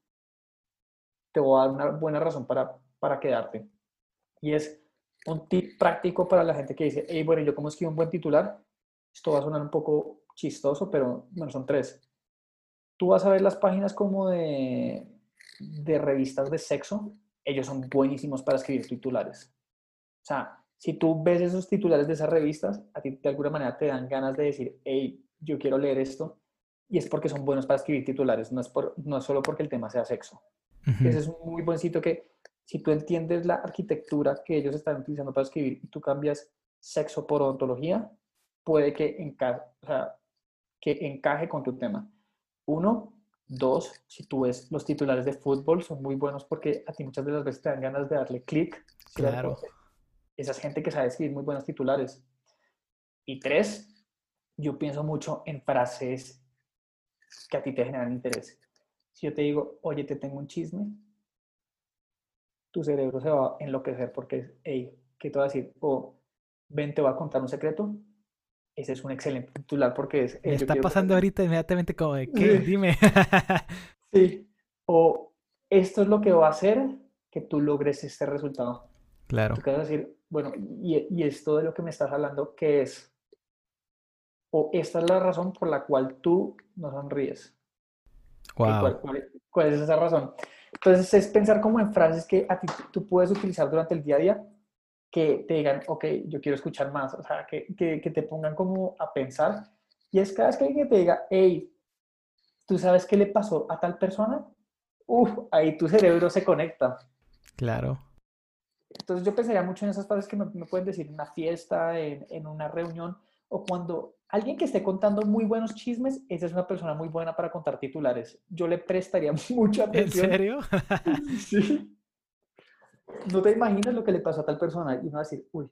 te voy a dar una buena razón para, para quedarte. Y es un tip práctico para la gente que dice, hey, bueno, ¿yo cómo escribo un buen titular? Esto va a sonar un poco chistoso, pero bueno, son tres. Tú vas a ver las páginas como de, de revistas de sexo, ellos son buenísimos para escribir titulares. O sea, si tú ves esos titulares de esas revistas, a ti de alguna manera te dan ganas de decir, hey, yo quiero leer esto, y es porque son buenos para escribir titulares, no es, por, no es solo porque el tema sea sexo. Ese es un muy buen sitio que, si tú entiendes la arquitectura que ellos están utilizando para escribir y tú cambias sexo por odontología, puede que, encaje, o sea, que encaje con tu tema. Uno, dos, si tú ves los titulares de fútbol, son muy buenos porque a ti muchas de las veces te dan ganas de darle clic. Claro esa gente que sabe escribir muy buenos titulares. Y tres, yo pienso mucho en frases que a ti te generan interés. Si yo te digo, oye, te tengo un chisme, tu cerebro se va a enloquecer porque es, hey, ¿qué te va a decir? O ven, te voy a contar un secreto. Ese es un excelente titular porque es... Me está pasando ahorita inmediatamente como de, ¿qué? Dime. sí. O esto es lo que va a hacer que tú logres este resultado. Claro. Tú vas a decir, bueno, y, y esto de lo que me estás hablando, ¿qué es? O esta es la razón por la cual tú no sonríes. Wow. Cuál, es esa razón? Entonces es pensar como en frases que a ti tú puedes utilizar durante el día a día que te digan, ok, yo quiero escuchar más, o sea, que, que, que te pongan como a pensar. Y es cada vez que alguien te diga, hey, ¿tú sabes qué le pasó a tal persona? Uf, ahí tu cerebro se conecta. Claro. Entonces yo pensaría mucho en esas frases que me, pueden decir en una fiesta, en, una reunión, o cuando alguien que esté contando muy buenos chismes, esa es una persona muy buena para contar titulares. Yo le prestaría mucha atención. ¿En serio? sí. No te imaginas lo que le pasó a tal persona y uno va a decir, uy,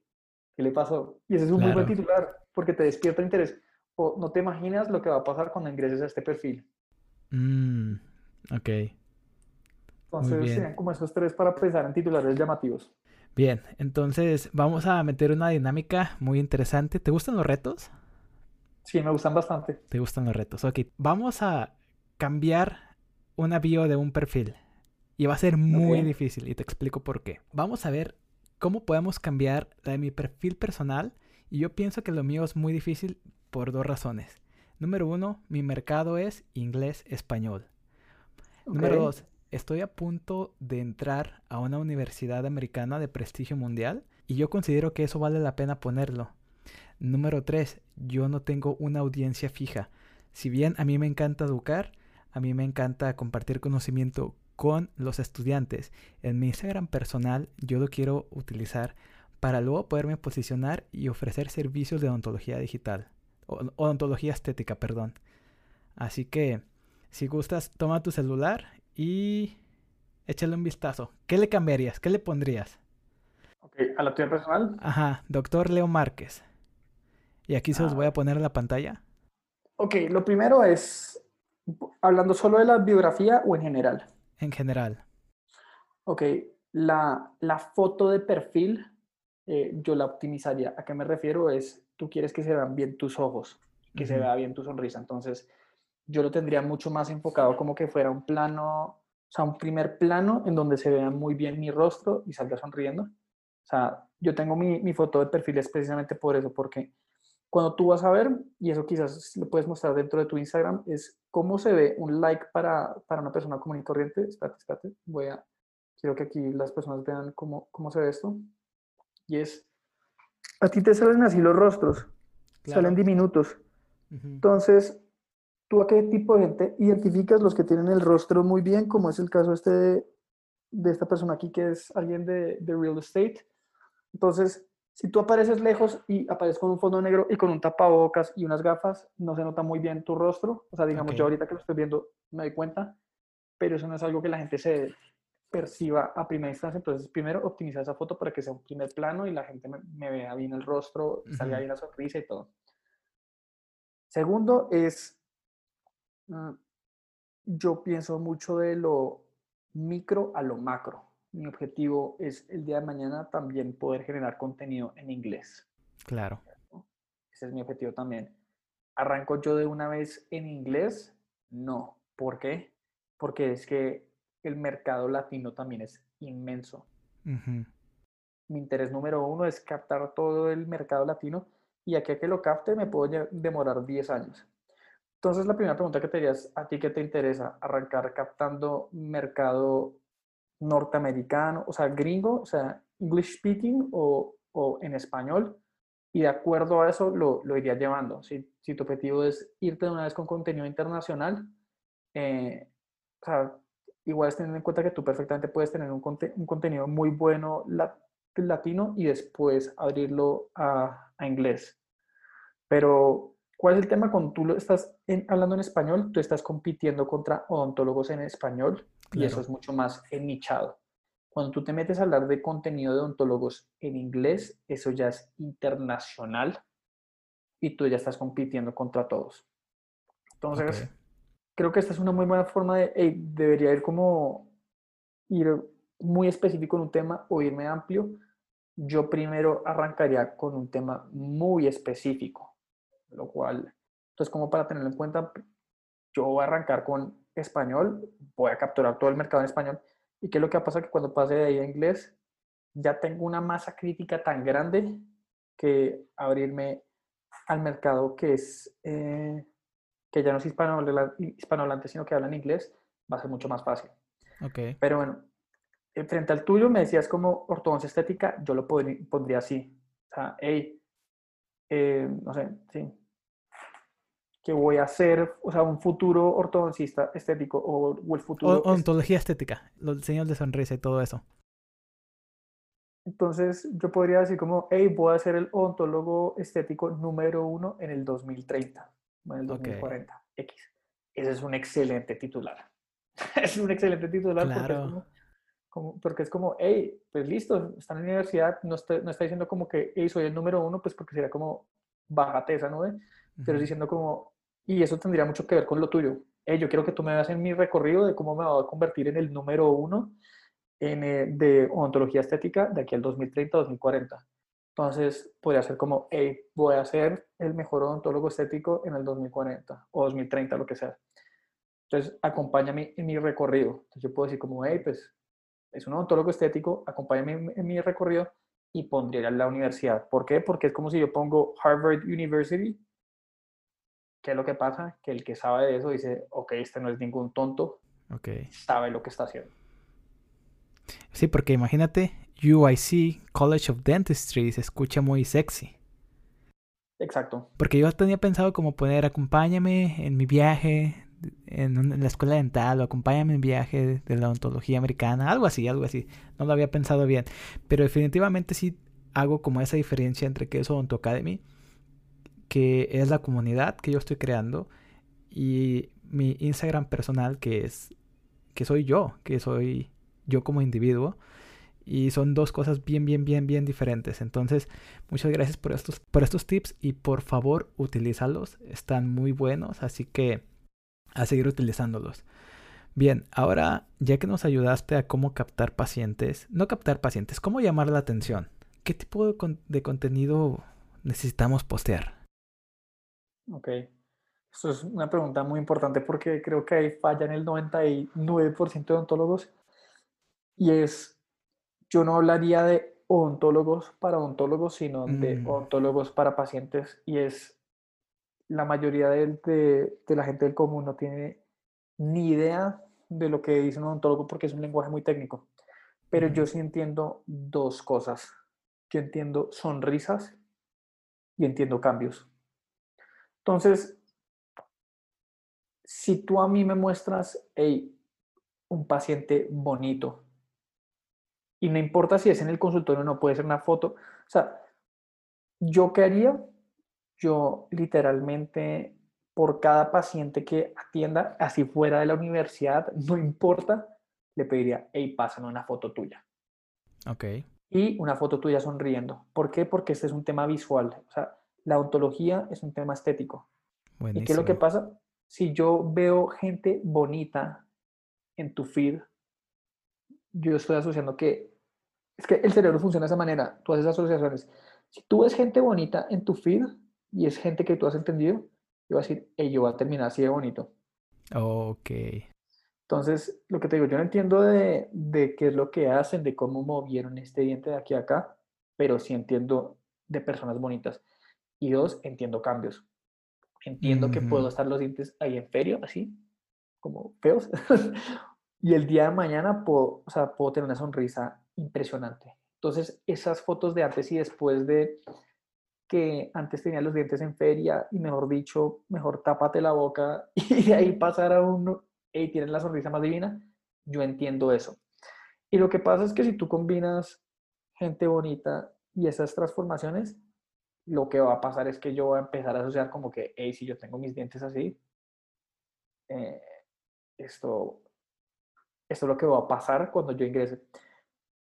¿qué le pasó? Y ese es un muy buen titular porque te despierta interés. O no te imaginas lo que va a pasar cuando ingreses a este perfil. Mm, ok. Entonces serían como esos tres para pensar en titulares llamativos. Bien, entonces vamos a meter una dinámica muy interesante. ¿Te gustan los retos? Sí, me gustan bastante. ¿Te gustan los retos? Ok, vamos a cambiar una bio de un perfil. Y va a ser muy difícil y te explico por qué. Vamos a ver cómo podemos cambiar la de mi perfil personal. Y yo pienso que lo mío es muy difícil por dos razones. Número uno, mi mercado es inglés-español. Número dos, estoy a punto de entrar a una universidad americana de prestigio mundial y yo considero que eso vale la pena ponerlo. Número tres, yo no tengo una audiencia fija. Si bien a mí me encanta educar, a mí me encanta compartir conocimiento con los estudiantes. En mi Instagram personal yo lo quiero utilizar para luego poderme posicionar y ofrecer servicios de odontología digital. O- odontología estética, perdón. Así que, si gustas, toma tu celular y échale un vistazo. ¿Qué le cambiarías? ¿Qué le pondrías? Ok, a la tuya personal. Ajá, doctor Leo Márquez. Y aquí se los Ah. voy a poner en la pantalla. Ok, lo primero es, hablando solo de la biografía o en general. En general. Ok, la, la foto de perfil eh, yo la optimizaría. ¿A qué me refiero? Es, tú quieres que se vean bien tus ojos, que se vea bien tu sonrisa. Entonces, yo lo tendría mucho más enfocado como que fuera un plano, o sea, un primer plano en donde se vea muy bien mi rostro y salga sonriendo. O sea, yo tengo mi, mi foto de perfil es precisamente por eso, porque cuando tú vas a ver, y eso quizás lo puedes mostrar dentro de tu Instagram, es cómo se ve un like para, para una persona común y corriente. Espérate, espérate, voy a, quiero que aquí las personas vean cómo, cómo se ve esto. Y es, a ti te salen así los rostros, salen diminutos. Ujú. Entonces, ¿tú a qué tipo de gente identificas los que tienen el rostro muy bien, como es el caso este de, de esta persona aquí que es alguien de, de real estate? Entonces, si tú apareces lejos y apareces con un fondo negro y con un tapabocas y unas gafas, no se nota muy bien tu rostro. O sea, digamos, Ok. yo ahorita que lo estoy viendo me doy cuenta, pero eso no es algo que la gente se perciba a primera instancia. Entonces, primero, optimizar esa foto para que sea un primer plano y la gente me, me vea bien el rostro, salga Ujú. bien la sonrisa y todo. Segundo es, mm, yo pienso mucho de lo micro a lo macro. Mi objetivo es el día de mañana también poder generar contenido en inglés. Claro. Ese es mi objetivo también. ¿Arranco yo de una vez en inglés? No. ¿Por qué? Porque es que el mercado latino también es inmenso. Mi interés número uno es captar todo el mercado latino y aquí a que lo capte me puedo demorar 10 años. Entonces, la primera pregunta que te harías, ¿a ti qué te interesa? ¿Arrancar captando mercado norteamericano, o sea, gringo, o sea, English speaking o, o en español? Y de acuerdo a eso lo, lo iría llevando. Si, si tu objetivo es irte de una vez con contenido internacional, eh, o sea, igual es teniendo en cuenta que tú perfectamente puedes tener un, conte- un contenido muy bueno la- latino y después abrirlo a, a inglés. Pero, ¿cuál es el tema cuando tú lo estás en- hablando en español? Tú estás compitiendo contra odontólogos en español y eso es mucho más nichado. Cuando tú te metes a hablar de contenido de odontólogos en inglés, eso ya es internacional y tú ya estás compitiendo contra todos. Entonces, creo que esta es una muy buena forma de, hey, debería ir como ir muy específico en un tema o irme amplio. Yo primero arrancaría con un tema muy específico, lo cual, entonces como para tenerlo en cuenta, yo voy a arrancar con español, voy a capturar todo el mercado en español. ¿Y qué es lo que pasa? Que cuando pase de ahí a inglés, ya tengo una masa crítica tan grande que abrirme al mercado que es, eh, que ya no es hispanohabla- hispanohablante, sino que hablan inglés, va a ser mucho más fácil. Ok. Pero bueno, eh, frente al tuyo me decías como ortodoncia estética, yo lo podrí- pondría así. O sea, hey, eh, no sé, sí, que voy a ser, o sea, un futuro ortodoncista estético o, o el futuro... O- ontología estética. Los diseños de sonrisa y todo eso. Entonces yo podría decir como, hey, voy a ser el odontólogo estético número uno en el 2030 o en el Ok. 2040, X. Ese es un excelente titular. es un excelente titular porque es Claro. como, como- porque es como, hey, pues listo, está en la universidad, no está, no está diciendo como que, hey, soy el número uno, pues porque sería como, bájate esa nube, pero diciendo como, y eso tendría mucho que ver con lo tuyo. Hey, yo quiero que tú me veas en mi recorrido de cómo me voy a convertir en el número uno en, eh, de odontología estética de aquí al 2030-2040. Entonces, podría ser como, hey, voy a ser el mejor odontólogo estético en el 2040 o 2030, lo que sea. Entonces, acompáñame en mi recorrido. Entonces, yo puedo decir como, hey, pues, es un odontólogo estético, acompáñame en mi recorrido y pondría la universidad. ¿Por qué? Porque es como si yo pongo Harvard University ¿Qué es lo que pasa? Que el que sabe de eso dice, ok, este no es ningún tonto, okay. sabe lo que está haciendo. Sí, porque imagínate, UIC, College of Dentistry, se escucha muy sexy. Exacto. Porque yo tenía pensado como poner acompáñame en mi viaje en, la escuela dental o acompáñame en viaje de la odontología americana, algo así, algo así. No lo había pensado bien. Pero definitivamente sí hago como esa diferencia entre que es Odonto Academy, que es la comunidad que yo estoy creando, y mi Instagram personal, que es que soy yo, que soy yo como individuo. Y son dos cosas bien, bien, bien, bien diferentes. Entonces, muchas gracias por estos, por estos tips y por favor utilízalos. Están muy buenos, así que a seguir utilizándolos. Bien, ahora ya que nos ayudaste a cómo captar pacientes, no captar pacientes, cómo llamar la atención, ¿qué tipo de, de contenido necesitamos postear? Ok, eso es una pregunta muy importante porque creo que ahí fallan el 99% de odontólogos y es, yo no hablaría de odontólogos para odontólogos, sino de mm. odontólogos para pacientes y es la mayoría de, la gente del común no tiene ni idea de lo que dice un odontólogo porque es un lenguaje muy técnico. Pero yo sí entiendo dos cosas. Yo entiendo sonrisas y entiendo cambios. Entonces, si tú a mí me muestras un paciente bonito, y no importa si es en el consultorio o no, puede ser una foto, o sea, yo qué haría, yo literalmente por cada paciente que atienda, así fuera de la universidad, no importa, le pediría, hey, pásame una foto tuya. Ok. Y una foto tuya sonriendo. ¿Por qué? Porque este es un tema visual. O sea, la ontología es un tema estético. ¿Y qué es lo que pasa? Si yo veo gente bonita en tu feed, yo estoy asociando que es que el cerebro funciona de esa manera. Tú haces asociaciones. Si tú ves gente bonita en tu feed, y es gente que tú has entendido, yo voy a decir, yo voy a terminar así de bonito. Ok. Entonces, lo que te digo, yo no entiendo de, de qué es lo que hacen, de cómo movieron este diente de aquí a acá, pero sí entiendo de personas bonitas. Y dos, entiendo cambios. Entiendo que puedo estar los dientes ahí en ferio, así, como feos. y el día de mañana puedo, o sea, puedo tener una sonrisa impresionante. Entonces, esas fotos de antes y después de que antes tenía los dientes en feria y mejor dicho, mejor tápate la boca y de ahí pasar a uno y tienen la sonrisa más divina, yo entiendo eso. Y lo que pasa es que si tú combinas gente bonita y esas transformaciones, lo que va a pasar es que yo voy a empezar a asociar como que, hey, si yo tengo mis dientes así, eh, esto, esto es lo que va a pasar cuando yo ingrese.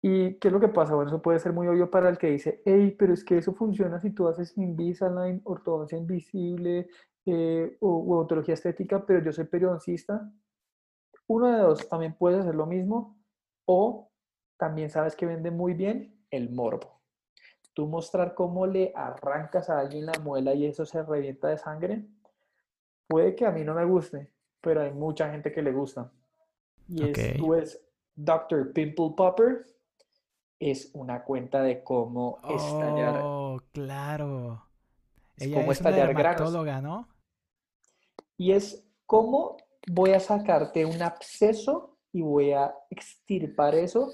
¿Y qué es lo que pasa? Bueno, eso puede ser muy obvio para el que dice, hey, pero es que eso funciona si tú haces Invisalign, ortodoncia invisible eh, o, odontología estética, pero yo soy periodoncista. Uno de dos, también puedes hacer lo mismo o también sabes que vende muy bien el morbo. Tú mostrar cómo le arrancas a alguien la muela y eso se revienta de sangre, puede que a mí no me guste, pero hay mucha gente que le gusta. Y es, tú es Dr. Pimple Popper es una cuenta de cómo estallar. Oh, claro. Ella cómo es estallar una ¿no? Y es cómo voy a sacarte un absceso y voy a extirpar eso.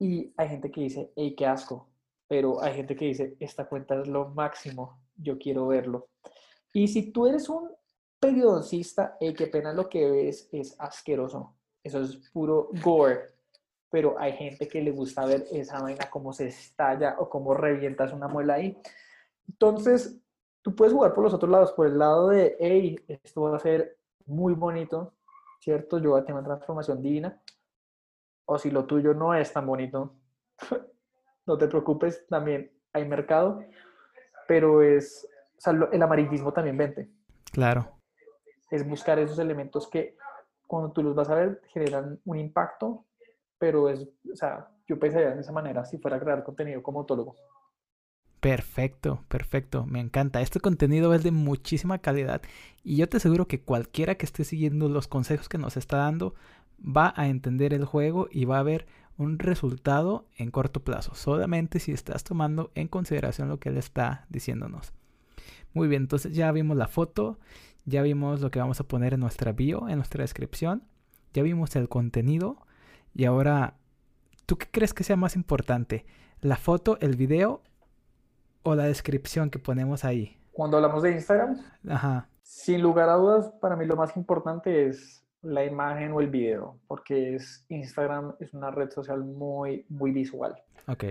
Y hay gente que dice, hey, qué asco. Pero hay gente que dice, esta cuenta es lo máximo, yo quiero verlo. Y si tú eres un periodoncista, hey, qué pena lo que ves es asqueroso. Eso es puro gore pero hay gente que le gusta ver esa vaina, cómo se estalla o cómo revientas una muela ahí. Entonces, tú puedes jugar por los otros lados, por el lado de, hey, esto va a ser muy bonito, ¿cierto? Yo voy a tener una transformación divina. O si lo tuyo no es tan bonito, no te preocupes, también hay mercado, pero es, o sea, el amarillismo también vende. Claro. Es buscar esos elementos que cuando tú los vas a ver generan un impacto pero es, o sea, yo pensaría de esa manera si fuera a crear contenido como autólogo. Perfecto, perfecto, me encanta. Este contenido es de muchísima calidad y yo te aseguro que cualquiera que esté siguiendo los consejos que nos está dando va a entender el juego y va a ver un resultado en corto plazo, solamente si estás tomando en consideración lo que él está diciéndonos. Muy bien, entonces ya vimos la foto, ya vimos lo que vamos a poner en nuestra bio, en nuestra descripción, ya vimos el contenido y ahora, ¿tú qué crees que sea más importante? ¿La foto, el video o la descripción que ponemos ahí? Cuando hablamos de Instagram, Ajá, sin lugar a dudas, para mí lo más importante es la imagen o el video, porque es, Instagram es una red social muy, muy visual. ok.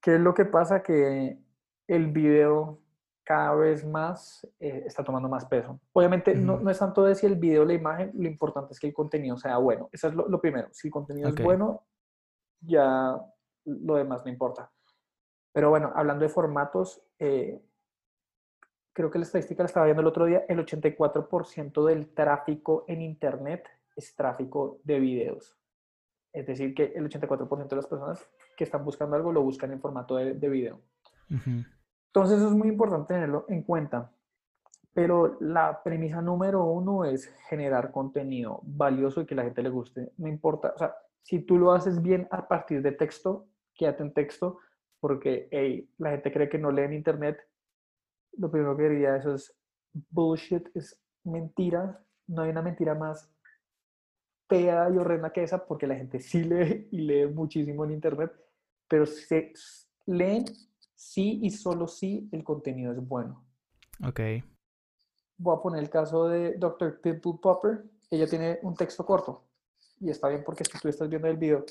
¿Qué es lo que pasa? Que el video cada vez más eh, está tomando más peso. Obviamente no, no es tanto de si el video o la imagen, lo importante es que el contenido sea bueno. Eso es lo, lo primero. Si el contenido es bueno, ya lo demás no importa. Pero bueno, hablando de formatos, eh, creo que la estadística la estaba viendo el otro día, el 84% del tráfico en Internet es tráfico de videos. Es decir, que el 84% de las personas que están buscando algo lo buscan en formato de, de video. Entonces eso es muy importante tenerlo en cuenta. Pero la premisa número uno es generar contenido valioso y que la gente le guste. No importa, o sea, si tú lo haces bien a partir de texto, quédate en texto, porque hey, la gente cree que no lee en internet. Lo primero que diría eso es bullshit, es mentira. No hay una mentira más fea y horrenda que esa, porque la gente sí lee y lee muchísimo en internet, pero se leen sí y solo si el contenido es bueno. Ok. Voy a poner el caso de Dr. Pimple Popper. Ella tiene un texto corto y está bien porque tú estás viendo el video.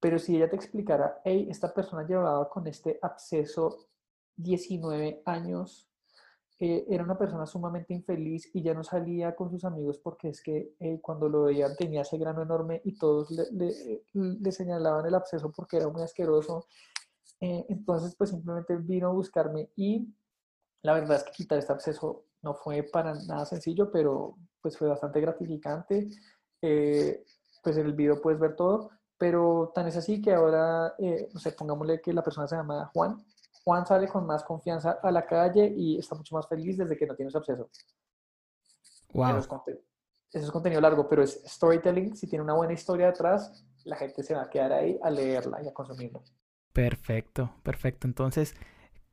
Pero si ella te explicara, hey, esta persona llevaba con este absceso 19 años, eh, era una persona sumamente infeliz y ya no salía con sus amigos porque es que eh, cuando lo veían tenía ese grano enorme y todos le, le- le señalaban el absceso porque era muy asqueroso. Eh, entonces, pues simplemente vino a buscarme y la verdad es que quitar este absceso no fue para nada sencillo, pero pues fue bastante gratificante. Eh, pues en el video puedes ver todo, pero tan es así que ahora, eh, no sé, pongámosle que la persona se llama Juan. Juan sale con más confianza a la calle y está mucho más feliz desde que no tiene ese absceso. Eso Wow. es, conte- eso es contenido largo, pero es storytelling. Si tiene una buena historia detrás, la gente se va a quedar ahí a leerla y a consumirla. Perfecto, perfecto. Entonces,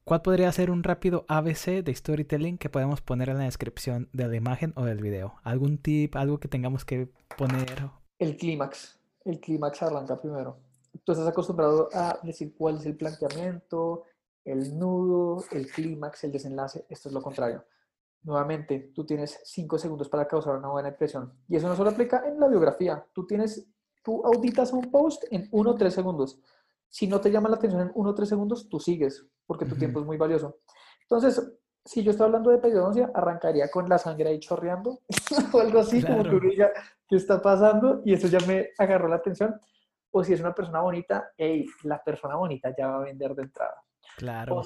¿cuál podría ser un rápido ABC de storytelling que podemos poner en la descripción de la imagen o del video? ¿Algún tip, algo que tengamos que poner? El clímax. El clímax arranca primero. Tú estás acostumbrado a decir cuál es el planteamiento, el nudo, el clímax, el desenlace. Esto es lo contrario. Nuevamente, tú tienes cinco segundos para causar una buena impresión. Y eso no solo aplica en la biografía. Tú tienes, tú auditas un post en uno o tres segundos. Si no te llama la atención en uno o tres segundos, tú sigues, porque tu Ujú. tiempo es muy valioso. Entonces, si yo estoy hablando de periodoncia, arrancaría con la sangre ahí chorreando o algo así, como que Claro. diga, ¿qué está pasando? Y eso ya me agarró la atención. O si es una persona bonita, hey, la persona bonita ya va a vender de entrada. Claro. O,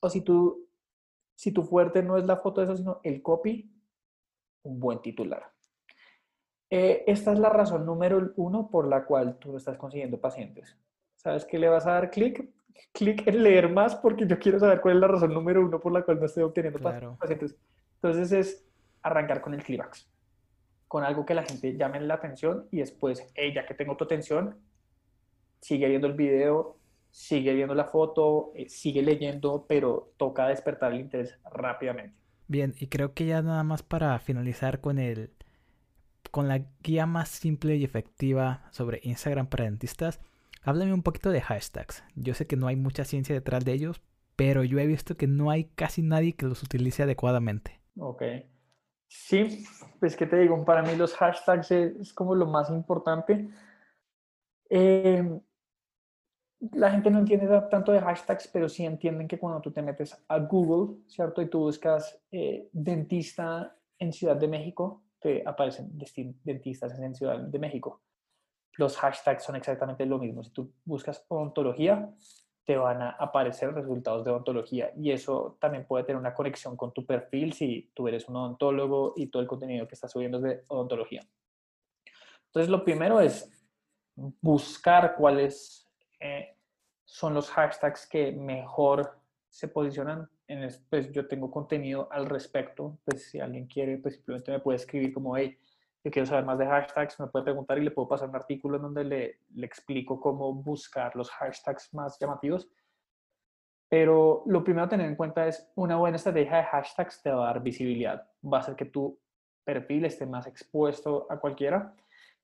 o si tú, si tu fuerte no es la foto de eso, sino el copy, un buen titular. Eh, esta es la razón número uno por la cual tú estás consiguiendo pacientes. ¿Sabes qué le vas a dar clic? Clic en leer más porque yo quiero saber cuál es la razón número uno por la cual no estoy obteniendo Claro. pacientes. Entonces es arrancar con el clímax, con algo que la gente llame la atención y después, hey, ya que tengo tu atención, sigue viendo el video, sigue viendo la foto, eh, sigue leyendo, pero toca despertar el interés rápidamente. Bien, y creo que ya nada más para finalizar con el con la guía más simple y efectiva sobre Instagram para dentistas, háblame un poquito de hashtags. Yo sé que no hay mucha ciencia detrás de ellos, pero yo he visto que no hay casi nadie que los utilice adecuadamente. Ok. Sí, pues que te digo, para mí los hashtags es, es como lo más importante. Eh, la gente no entiende ta- tanto de hashtags, pero sí entienden que cuando tú te metes a Google, ¿cierto? Y tú buscas eh, dentista en Ciudad de México, te aparecen dentistas en Ciudad de México. Los hashtags son exactamente lo mismo. Si tú buscas odontología, te van a aparecer resultados de odontología y eso también puede tener una conexión con tu perfil si tú eres un odontólogo y todo el contenido que estás subiendo es de odontología. Entonces, lo primero es buscar cuáles eh, son los hashtags que mejor se posicionan. En es- pues yo tengo contenido al respecto, pues si alguien quiere, pues simplemente me puede escribir como, hey, yo quiero saber más de hashtags, me puede preguntar y le puedo pasar un artículo en donde le, le explico cómo buscar los hashtags más llamativos. Pero lo primero a tener en cuenta es una buena estrategia de hashtags te va a dar visibilidad. Va a hacer que tu perfil esté más expuesto a cualquiera.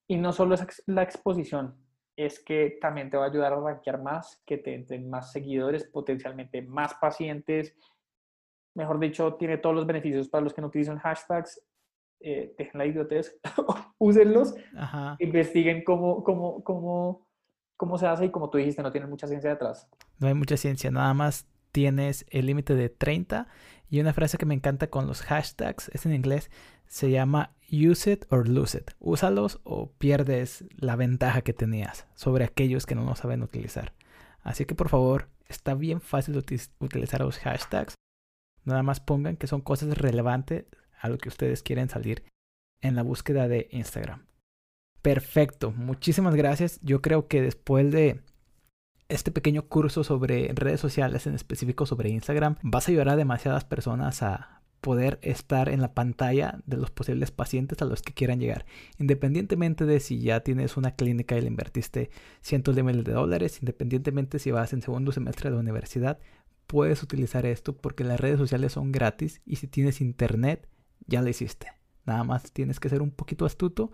Y no solo es la exposición, es que también te va a ayudar a rankear más, que te entren más seguidores, potencialmente más pacientes. Mejor dicho, tiene todos los beneficios para los que no utilizan hashtags. Eh, dejen la idiotez, úsenlos, investiguen cómo, cómo, cómo, cómo se hace y como tú dijiste, no tiene mucha ciencia detrás. No hay mucha ciencia, nada más tienes el límite de 30 y una frase que me encanta con los hashtags es en inglés, se llama use it or lose it. Úsalos o pierdes la ventaja que tenías sobre aquellos que no lo saben utilizar. Así que por favor, está bien fácil utilizar los hashtags. Nada más pongan que son cosas relevantes a lo que ustedes quieren salir en la búsqueda de Instagram. Perfecto, muchísimas gracias. Yo creo que después de este pequeño curso sobre redes sociales, en específico sobre Instagram, vas a ayudar a demasiadas personas a poder estar en la pantalla de los posibles pacientes a los que quieran llegar. Independientemente de si ya tienes una clínica y le invertiste cientos de miles de dólares, independientemente si vas en segundo semestre de la universidad, puedes utilizar esto porque las redes sociales son gratis y si tienes internet, ya lo hiciste. Nada más tienes que ser un poquito astuto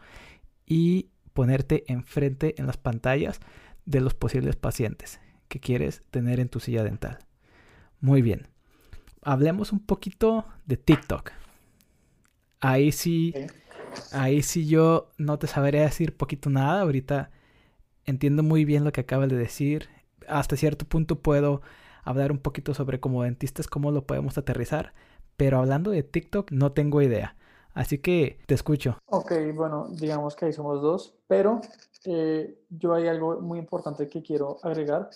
y ponerte enfrente en las pantallas de los posibles pacientes que quieres tener en tu silla dental. Muy bien. Hablemos un poquito de TikTok. Ahí sí, ahí sí yo no te sabría decir poquito nada. Ahorita entiendo muy bien lo que acabas de decir. Hasta cierto punto puedo hablar un poquito sobre como dentistas cómo lo podemos aterrizar. Pero hablando de TikTok no tengo idea. Así que te escucho. Ok, bueno, digamos que ahí somos dos, pero eh, yo hay algo muy importante que quiero agregar.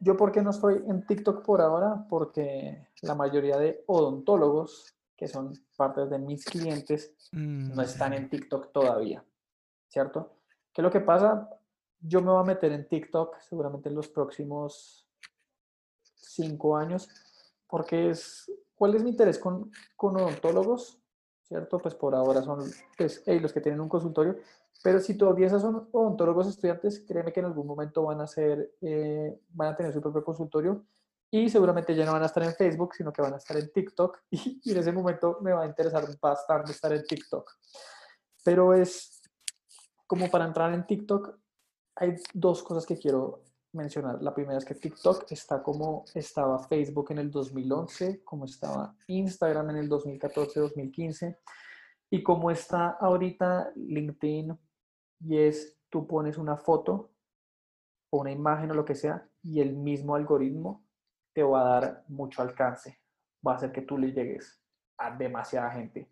Yo, ¿por qué no estoy en TikTok por ahora? Porque la mayoría de odontólogos, que son parte de mis clientes, no mm. están en TikTok todavía, ¿cierto? ¿Qué es lo que pasa? Yo me voy a meter en TikTok seguramente en los próximos cinco años, porque es, ¿cuál es mi interés con, con odontólogos? ¿Cierto? Pues por ahora son pues, los que tienen un consultorio, pero si todavía son odontólogos estudiantes, créeme que en algún momento van a, ser, eh, van a tener su propio consultorio y seguramente ya no van a estar en Facebook, sino que van a estar en TikTok y, y en ese momento me va a interesar bastante estar en TikTok. Pero es como para entrar en TikTok, hay dos cosas que quiero mencionar. La primera es que TikTok está como estaba Facebook en el 2011, como estaba Instagram en el 2014-2015 y como está ahorita LinkedIn y es tú pones una foto o una imagen o lo que sea y el mismo algoritmo te va a dar mucho alcance. Va a hacer que tú le llegues a demasiada gente.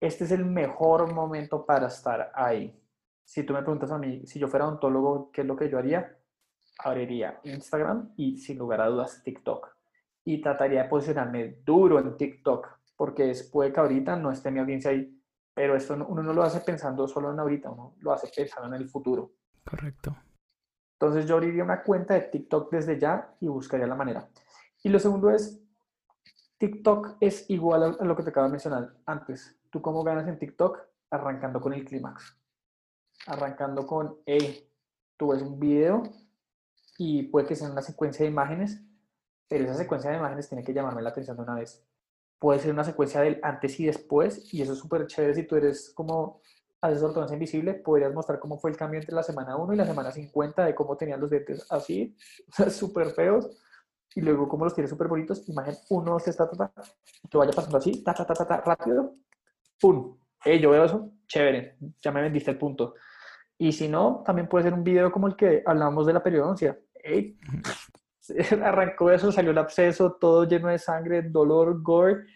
Este es el mejor momento para estar ahí. Si tú me preguntas a mí, si yo fuera odontólogo, ¿qué es lo que yo haría? Abriría Instagram y sin lugar a dudas TikTok. Y trataría de posicionarme duro en TikTok, porque es, puede que ahorita no esté mi audiencia ahí, pero esto uno no lo hace pensando solo en ahorita, uno lo hace pensando en el futuro. Correcto. Entonces yo abriría una cuenta de TikTok desde ya y buscaría la manera. Y lo segundo es, TikTok es igual a lo que te acabo de mencionar antes. ¿Tú cómo ganas en TikTok? Arrancando con el clímax. Arrancando con, hey, tú ves un video y puede que sea una secuencia de imágenes, pero esa secuencia de imágenes tiene que llamarme la atención de una vez puede ser una secuencia del antes y después, y eso es súper chévere si tú eres como asesor de invisible, podrías mostrar cómo fue el cambio entre la semana 1 y la semana 50 de cómo tenían los dientes así, súper feos, y luego cómo los tienes súper bonitos, imagen 1, 2, 3, ta, ta, ta, que vaya pasando así, ta, ta, ta, ta, ta, rápido, pum, hey, yo veo eso, chévere, ya me vendiste el punto. Y si no, también puede ser un video como el que hablamos de la periodoncia. Arrancó eso, salió el absceso, todo lleno de sangre, dolor, gore.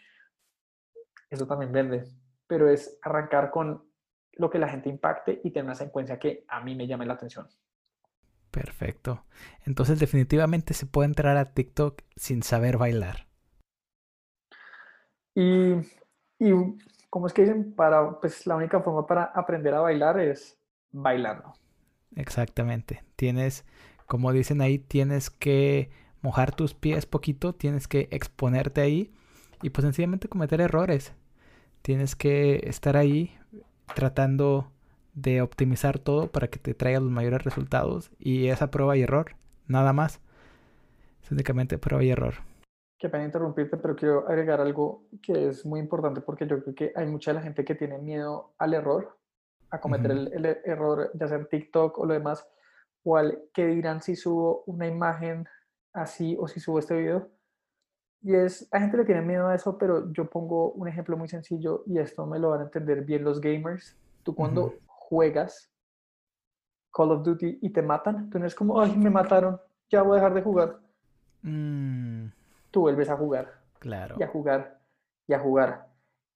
Eso también vende. Pero es arrancar con lo que la gente impacte y tener una secuencia que a mí me llame la atención. Perfecto. Entonces definitivamente se puede entrar a TikTok sin saber bailar. Y, y como es que dicen, para, pues la única forma para aprender a bailar es bailando. Exactamente. Tienes como dicen ahí, tienes que mojar tus pies poquito, tienes que exponerte ahí y pues sencillamente cometer errores. Tienes que estar ahí tratando de optimizar todo para que te traiga los mayores resultados y esa prueba y error, nada más. Es únicamente prueba y error. Qué pena interrumpirte, pero quiero agregar algo que es muy importante porque yo creo que hay mucha de la gente que tiene miedo al error, a cometer el, el, error, ya sea en TikTok o lo demás, o al que dirán si subo una imagen así o si subo este video. Y es, hay gente que tiene miedo a eso, pero yo pongo un ejemplo muy sencillo y esto me lo van a entender bien los gamers. Tú cuando juegas Call of Duty y te matan, tú no es como, ay, me mataron, ya voy a dejar de jugar. Mm. Tú vuelves a jugar. Claro. Y a jugar, y a jugar.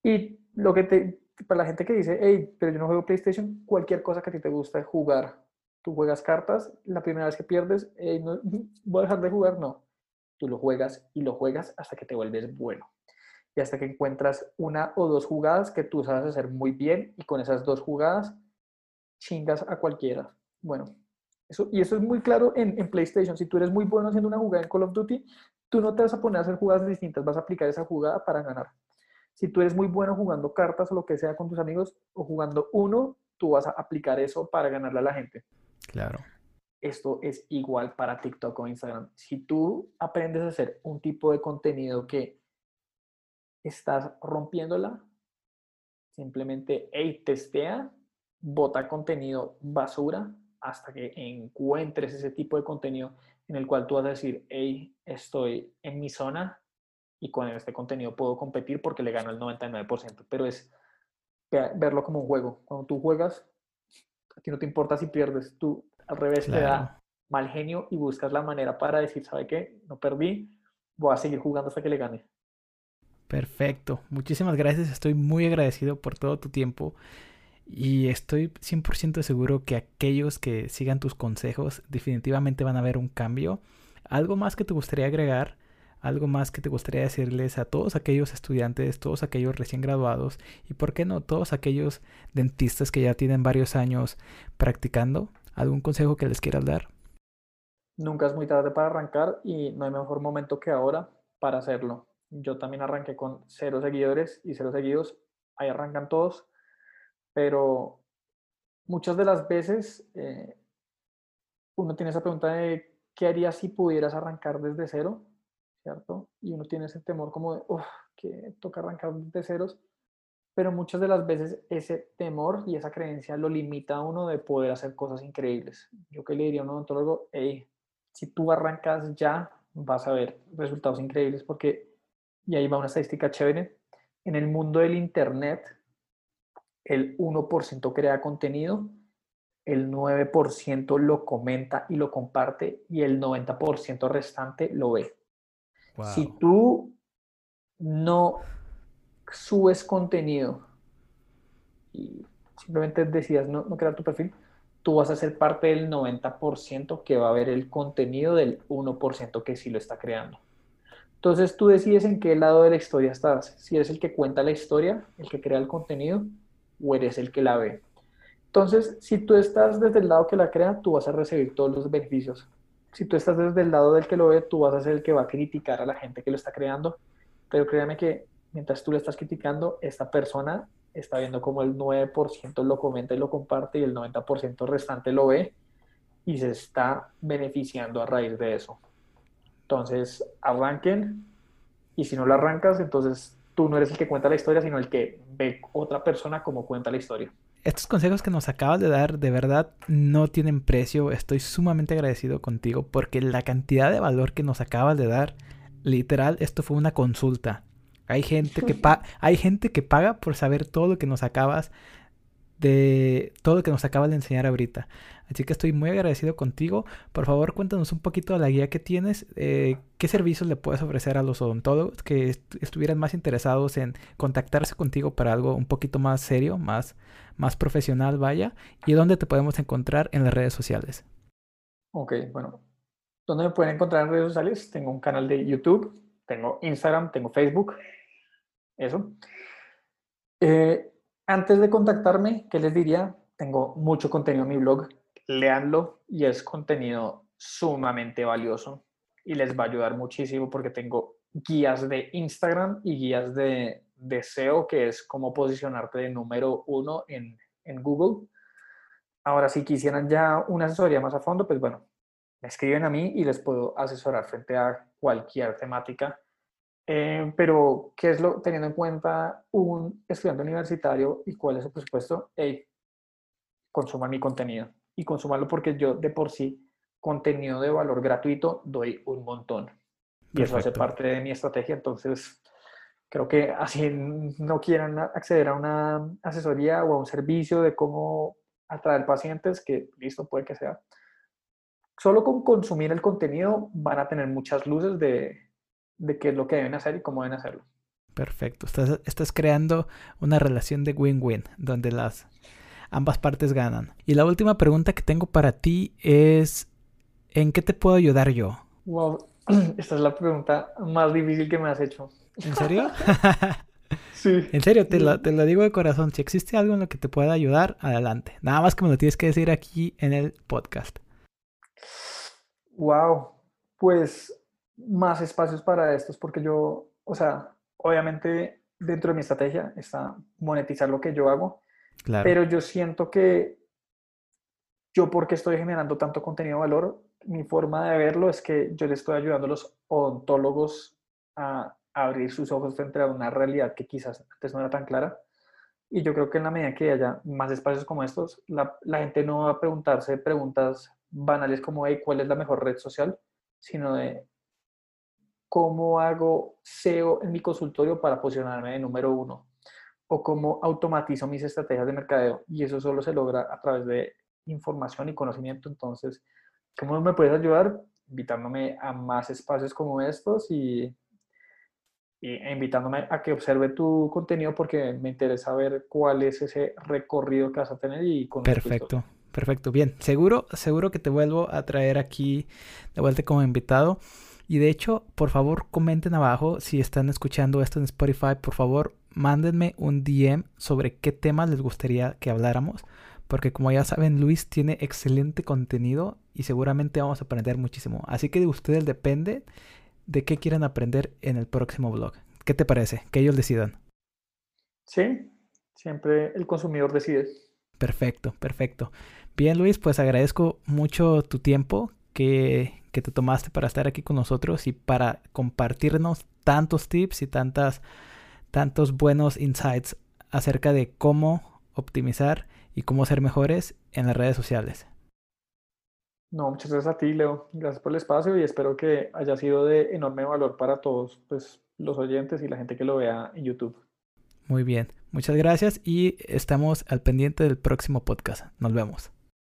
Y lo que te, para la gente que dice, hey, pero yo no juego PlayStation, cualquier cosa que a ti te gusta jugar. Tú juegas cartas, la primera vez que pierdes, hey, no, voy a dejar de jugar, no tú lo juegas y lo juegas hasta que te vuelves bueno. Y hasta que encuentras una o dos jugadas que tú sabes hacer muy bien y con esas dos jugadas chingas a cualquiera. Bueno, eso, y eso es muy claro en PlayStation. Si tú eres muy bueno haciendo una jugada en Call of Duty, tú no te vas a poner a hacer jugadas distintas, vas a aplicar esa jugada para ganar. Si tú eres muy bueno jugando cartas o lo que sea con tus amigos o jugando uno, tú vas a aplicar eso para ganarle a la gente. Claro esto es igual para TikTok o Instagram. Si tú aprendes a hacer un tipo de contenido que estás rompiéndola, simplemente, hey, testea, bota contenido basura hasta que encuentres ese tipo de contenido en el cual tú vas a decir, hey, estoy en mi zona y con este contenido puedo competir porque le gano el 99%, pero es verlo como un juego. Cuando tú juegas, a ti no te importa si pierdes, tú al revés, te da mal genio y buscas la manera para decir, ¿sabe qué? No perdí, voy a seguir jugando hasta que le gane. Perfecto, muchísimas gracias, estoy muy agradecido por todo tu tiempo y estoy 100% seguro que aquellos que sigan tus consejos definitivamente van a ver un cambio. ¿Algo más que te gustaría agregar? ¿Algo más que te gustaría decirles a todos aquellos estudiantes, todos aquellos recién graduados y, por qué no, todos aquellos dentistas que ya tienen varios años practicando? ¿Algún consejo que les quieras dar? Nunca es muy tarde para arrancar y no hay mejor momento que ahora para hacerlo. Yo también arranqué con cero seguidores y cero seguidos. Ahí arrancan todos. Pero muchas de las veces eh, uno tiene esa pregunta de qué harías si pudieras arrancar desde cero, ¿cierto? Y uno tiene ese temor como de, uff, que toca arrancar desde ceros pero muchas de las veces ese temor y esa creencia lo limita a uno de poder hacer cosas increíbles. Yo que le diría a un odontólogo, hey, si tú arrancas ya, vas a ver resultados increíbles porque, y ahí va una estadística chévere, en el mundo del Internet, el 1% crea contenido, el 9% lo comenta y lo comparte y el 90% restante lo ve. Si tú no subes contenido y simplemente decidas no, no crear tu perfil, tú vas a ser parte del 90% que va a ver el contenido del 1% que sí lo está creando. Entonces tú decides en qué lado de la historia estás, si eres el que cuenta la historia, el que crea el contenido, o eres el que la ve. Entonces, si tú estás desde el lado que la crea, tú vas a recibir todos los beneficios. Si tú estás desde el lado del que lo ve, tú vas a ser el que va a criticar a la gente que lo está creando. Pero créame que mientras tú le estás criticando, esta persona está viendo como el 9% lo comenta y lo comparte y el 90% restante lo ve y se está beneficiando a raíz de eso. Entonces, arranquen y si no lo arrancas, entonces tú no eres el que cuenta la historia, sino el que ve otra persona como cuenta la historia. Estos consejos que nos acabas de dar de verdad no tienen precio. Estoy sumamente agradecido contigo porque la cantidad de valor que nos acabas de dar, literal, esto fue una consulta. Hay gente que, hay gente que paga por saber todo lo que nos acabas de todo lo que nos acabas de enseñar ahorita. Así que estoy muy agradecido contigo. Por favor, cuéntanos un poquito de la guía que tienes. Eh, ¿Qué servicios le puedes ofrecer a los odontólogos que estuvieran más interesados en contactarse contigo para algo un poquito más serio, más, más profesional, vaya? ¿Y dónde te podemos encontrar en las redes sociales? Ok, bueno. ¿Dónde me pueden encontrar en redes sociales? Tengo un canal de YouTube, tengo Instagram, tengo Facebook, eso. Eh, antes de contactarme, ¿qué les diría? Tengo mucho contenido en mi blog, leanlo y es contenido sumamente valioso y les va a ayudar muchísimo porque tengo guías de Instagram y guías de, de SEO, que es cómo posicionarte de número uno en, en Google. Ahora, si quisieran ya una asesoría más a fondo, pues bueno, me escriben a mí y les puedo asesorar frente a cualquier temática. Eh, pero, ¿qué es lo, teniendo en cuenta un estudiante universitario y cuál es su presupuesto? Hey, consuman mi contenido y consumarlo porque yo de por sí contenido de valor gratuito doy un montón. Y eso hace parte de mi estrategia. Entonces, creo que así no quieran acceder a una asesoría o a un servicio de cómo atraer pacientes, que listo, puede que sea. Solo con consumir el contenido van a tener muchas luces de, de qué es lo que deben hacer y cómo deben hacerlo. Perfecto. Estás, estás creando una relación de win-win, donde las ambas partes ganan. Y la última pregunta que tengo para ti es, ¿en qué te puedo ayudar yo? Wow, esta es la pregunta más difícil que me has hecho. ¿En serio? sí. En serio, te lo, te lo digo de corazón. Si existe algo en lo que te pueda ayudar, adelante. Nada más que me lo tienes que decir aquí en el podcast. Wow, pues más espacios para estos porque yo, o sea, obviamente dentro de mi estrategia está monetizar lo que yo hago, claro. pero yo siento que yo porque estoy generando tanto contenido de valor, mi forma de verlo es que yo le estoy ayudando a los odontólogos a abrir sus ojos frente a una realidad que quizás antes no era tan clara. Y yo creo que en la medida que haya más espacios como estos, la, la gente no va a preguntarse preguntas banales como, hey, ¿cuál es la mejor red social? Sino de, ¿cómo hago SEO en mi consultorio para posicionarme de número uno? O cómo automatizo mis estrategias de mercadeo. Y eso solo se logra a través de información y conocimiento. Entonces, ¿cómo me puedes ayudar? Invitándome a más espacios como estos y e invitándome a que observe tu contenido porque me interesa ver cuál es ese recorrido que vas a tener y con Perfecto, perfecto. Bien, seguro, seguro que te vuelvo a traer aquí de vuelta como invitado. Y de hecho, por favor, comenten abajo si están escuchando esto en Spotify. Por favor, mándenme un DM sobre qué temas les gustaría que habláramos. Porque como ya saben, Luis tiene excelente contenido y seguramente vamos a aprender muchísimo. Así que de ustedes depende de qué quieren aprender en el próximo blog. ¿Qué te parece? Que ellos decidan. Sí, siempre el consumidor decide. Perfecto, perfecto. Bien, Luis, pues agradezco mucho tu tiempo que, que te tomaste para estar aquí con nosotros y para compartirnos tantos tips y tantas, tantos buenos insights acerca de cómo optimizar y cómo ser mejores en las redes sociales. No, muchas gracias a ti, Leo. Gracias por el espacio y espero que haya sido de enorme valor para todos pues, los oyentes y la gente que lo vea en YouTube. Muy bien, muchas gracias y estamos al pendiente del próximo podcast. Nos vemos.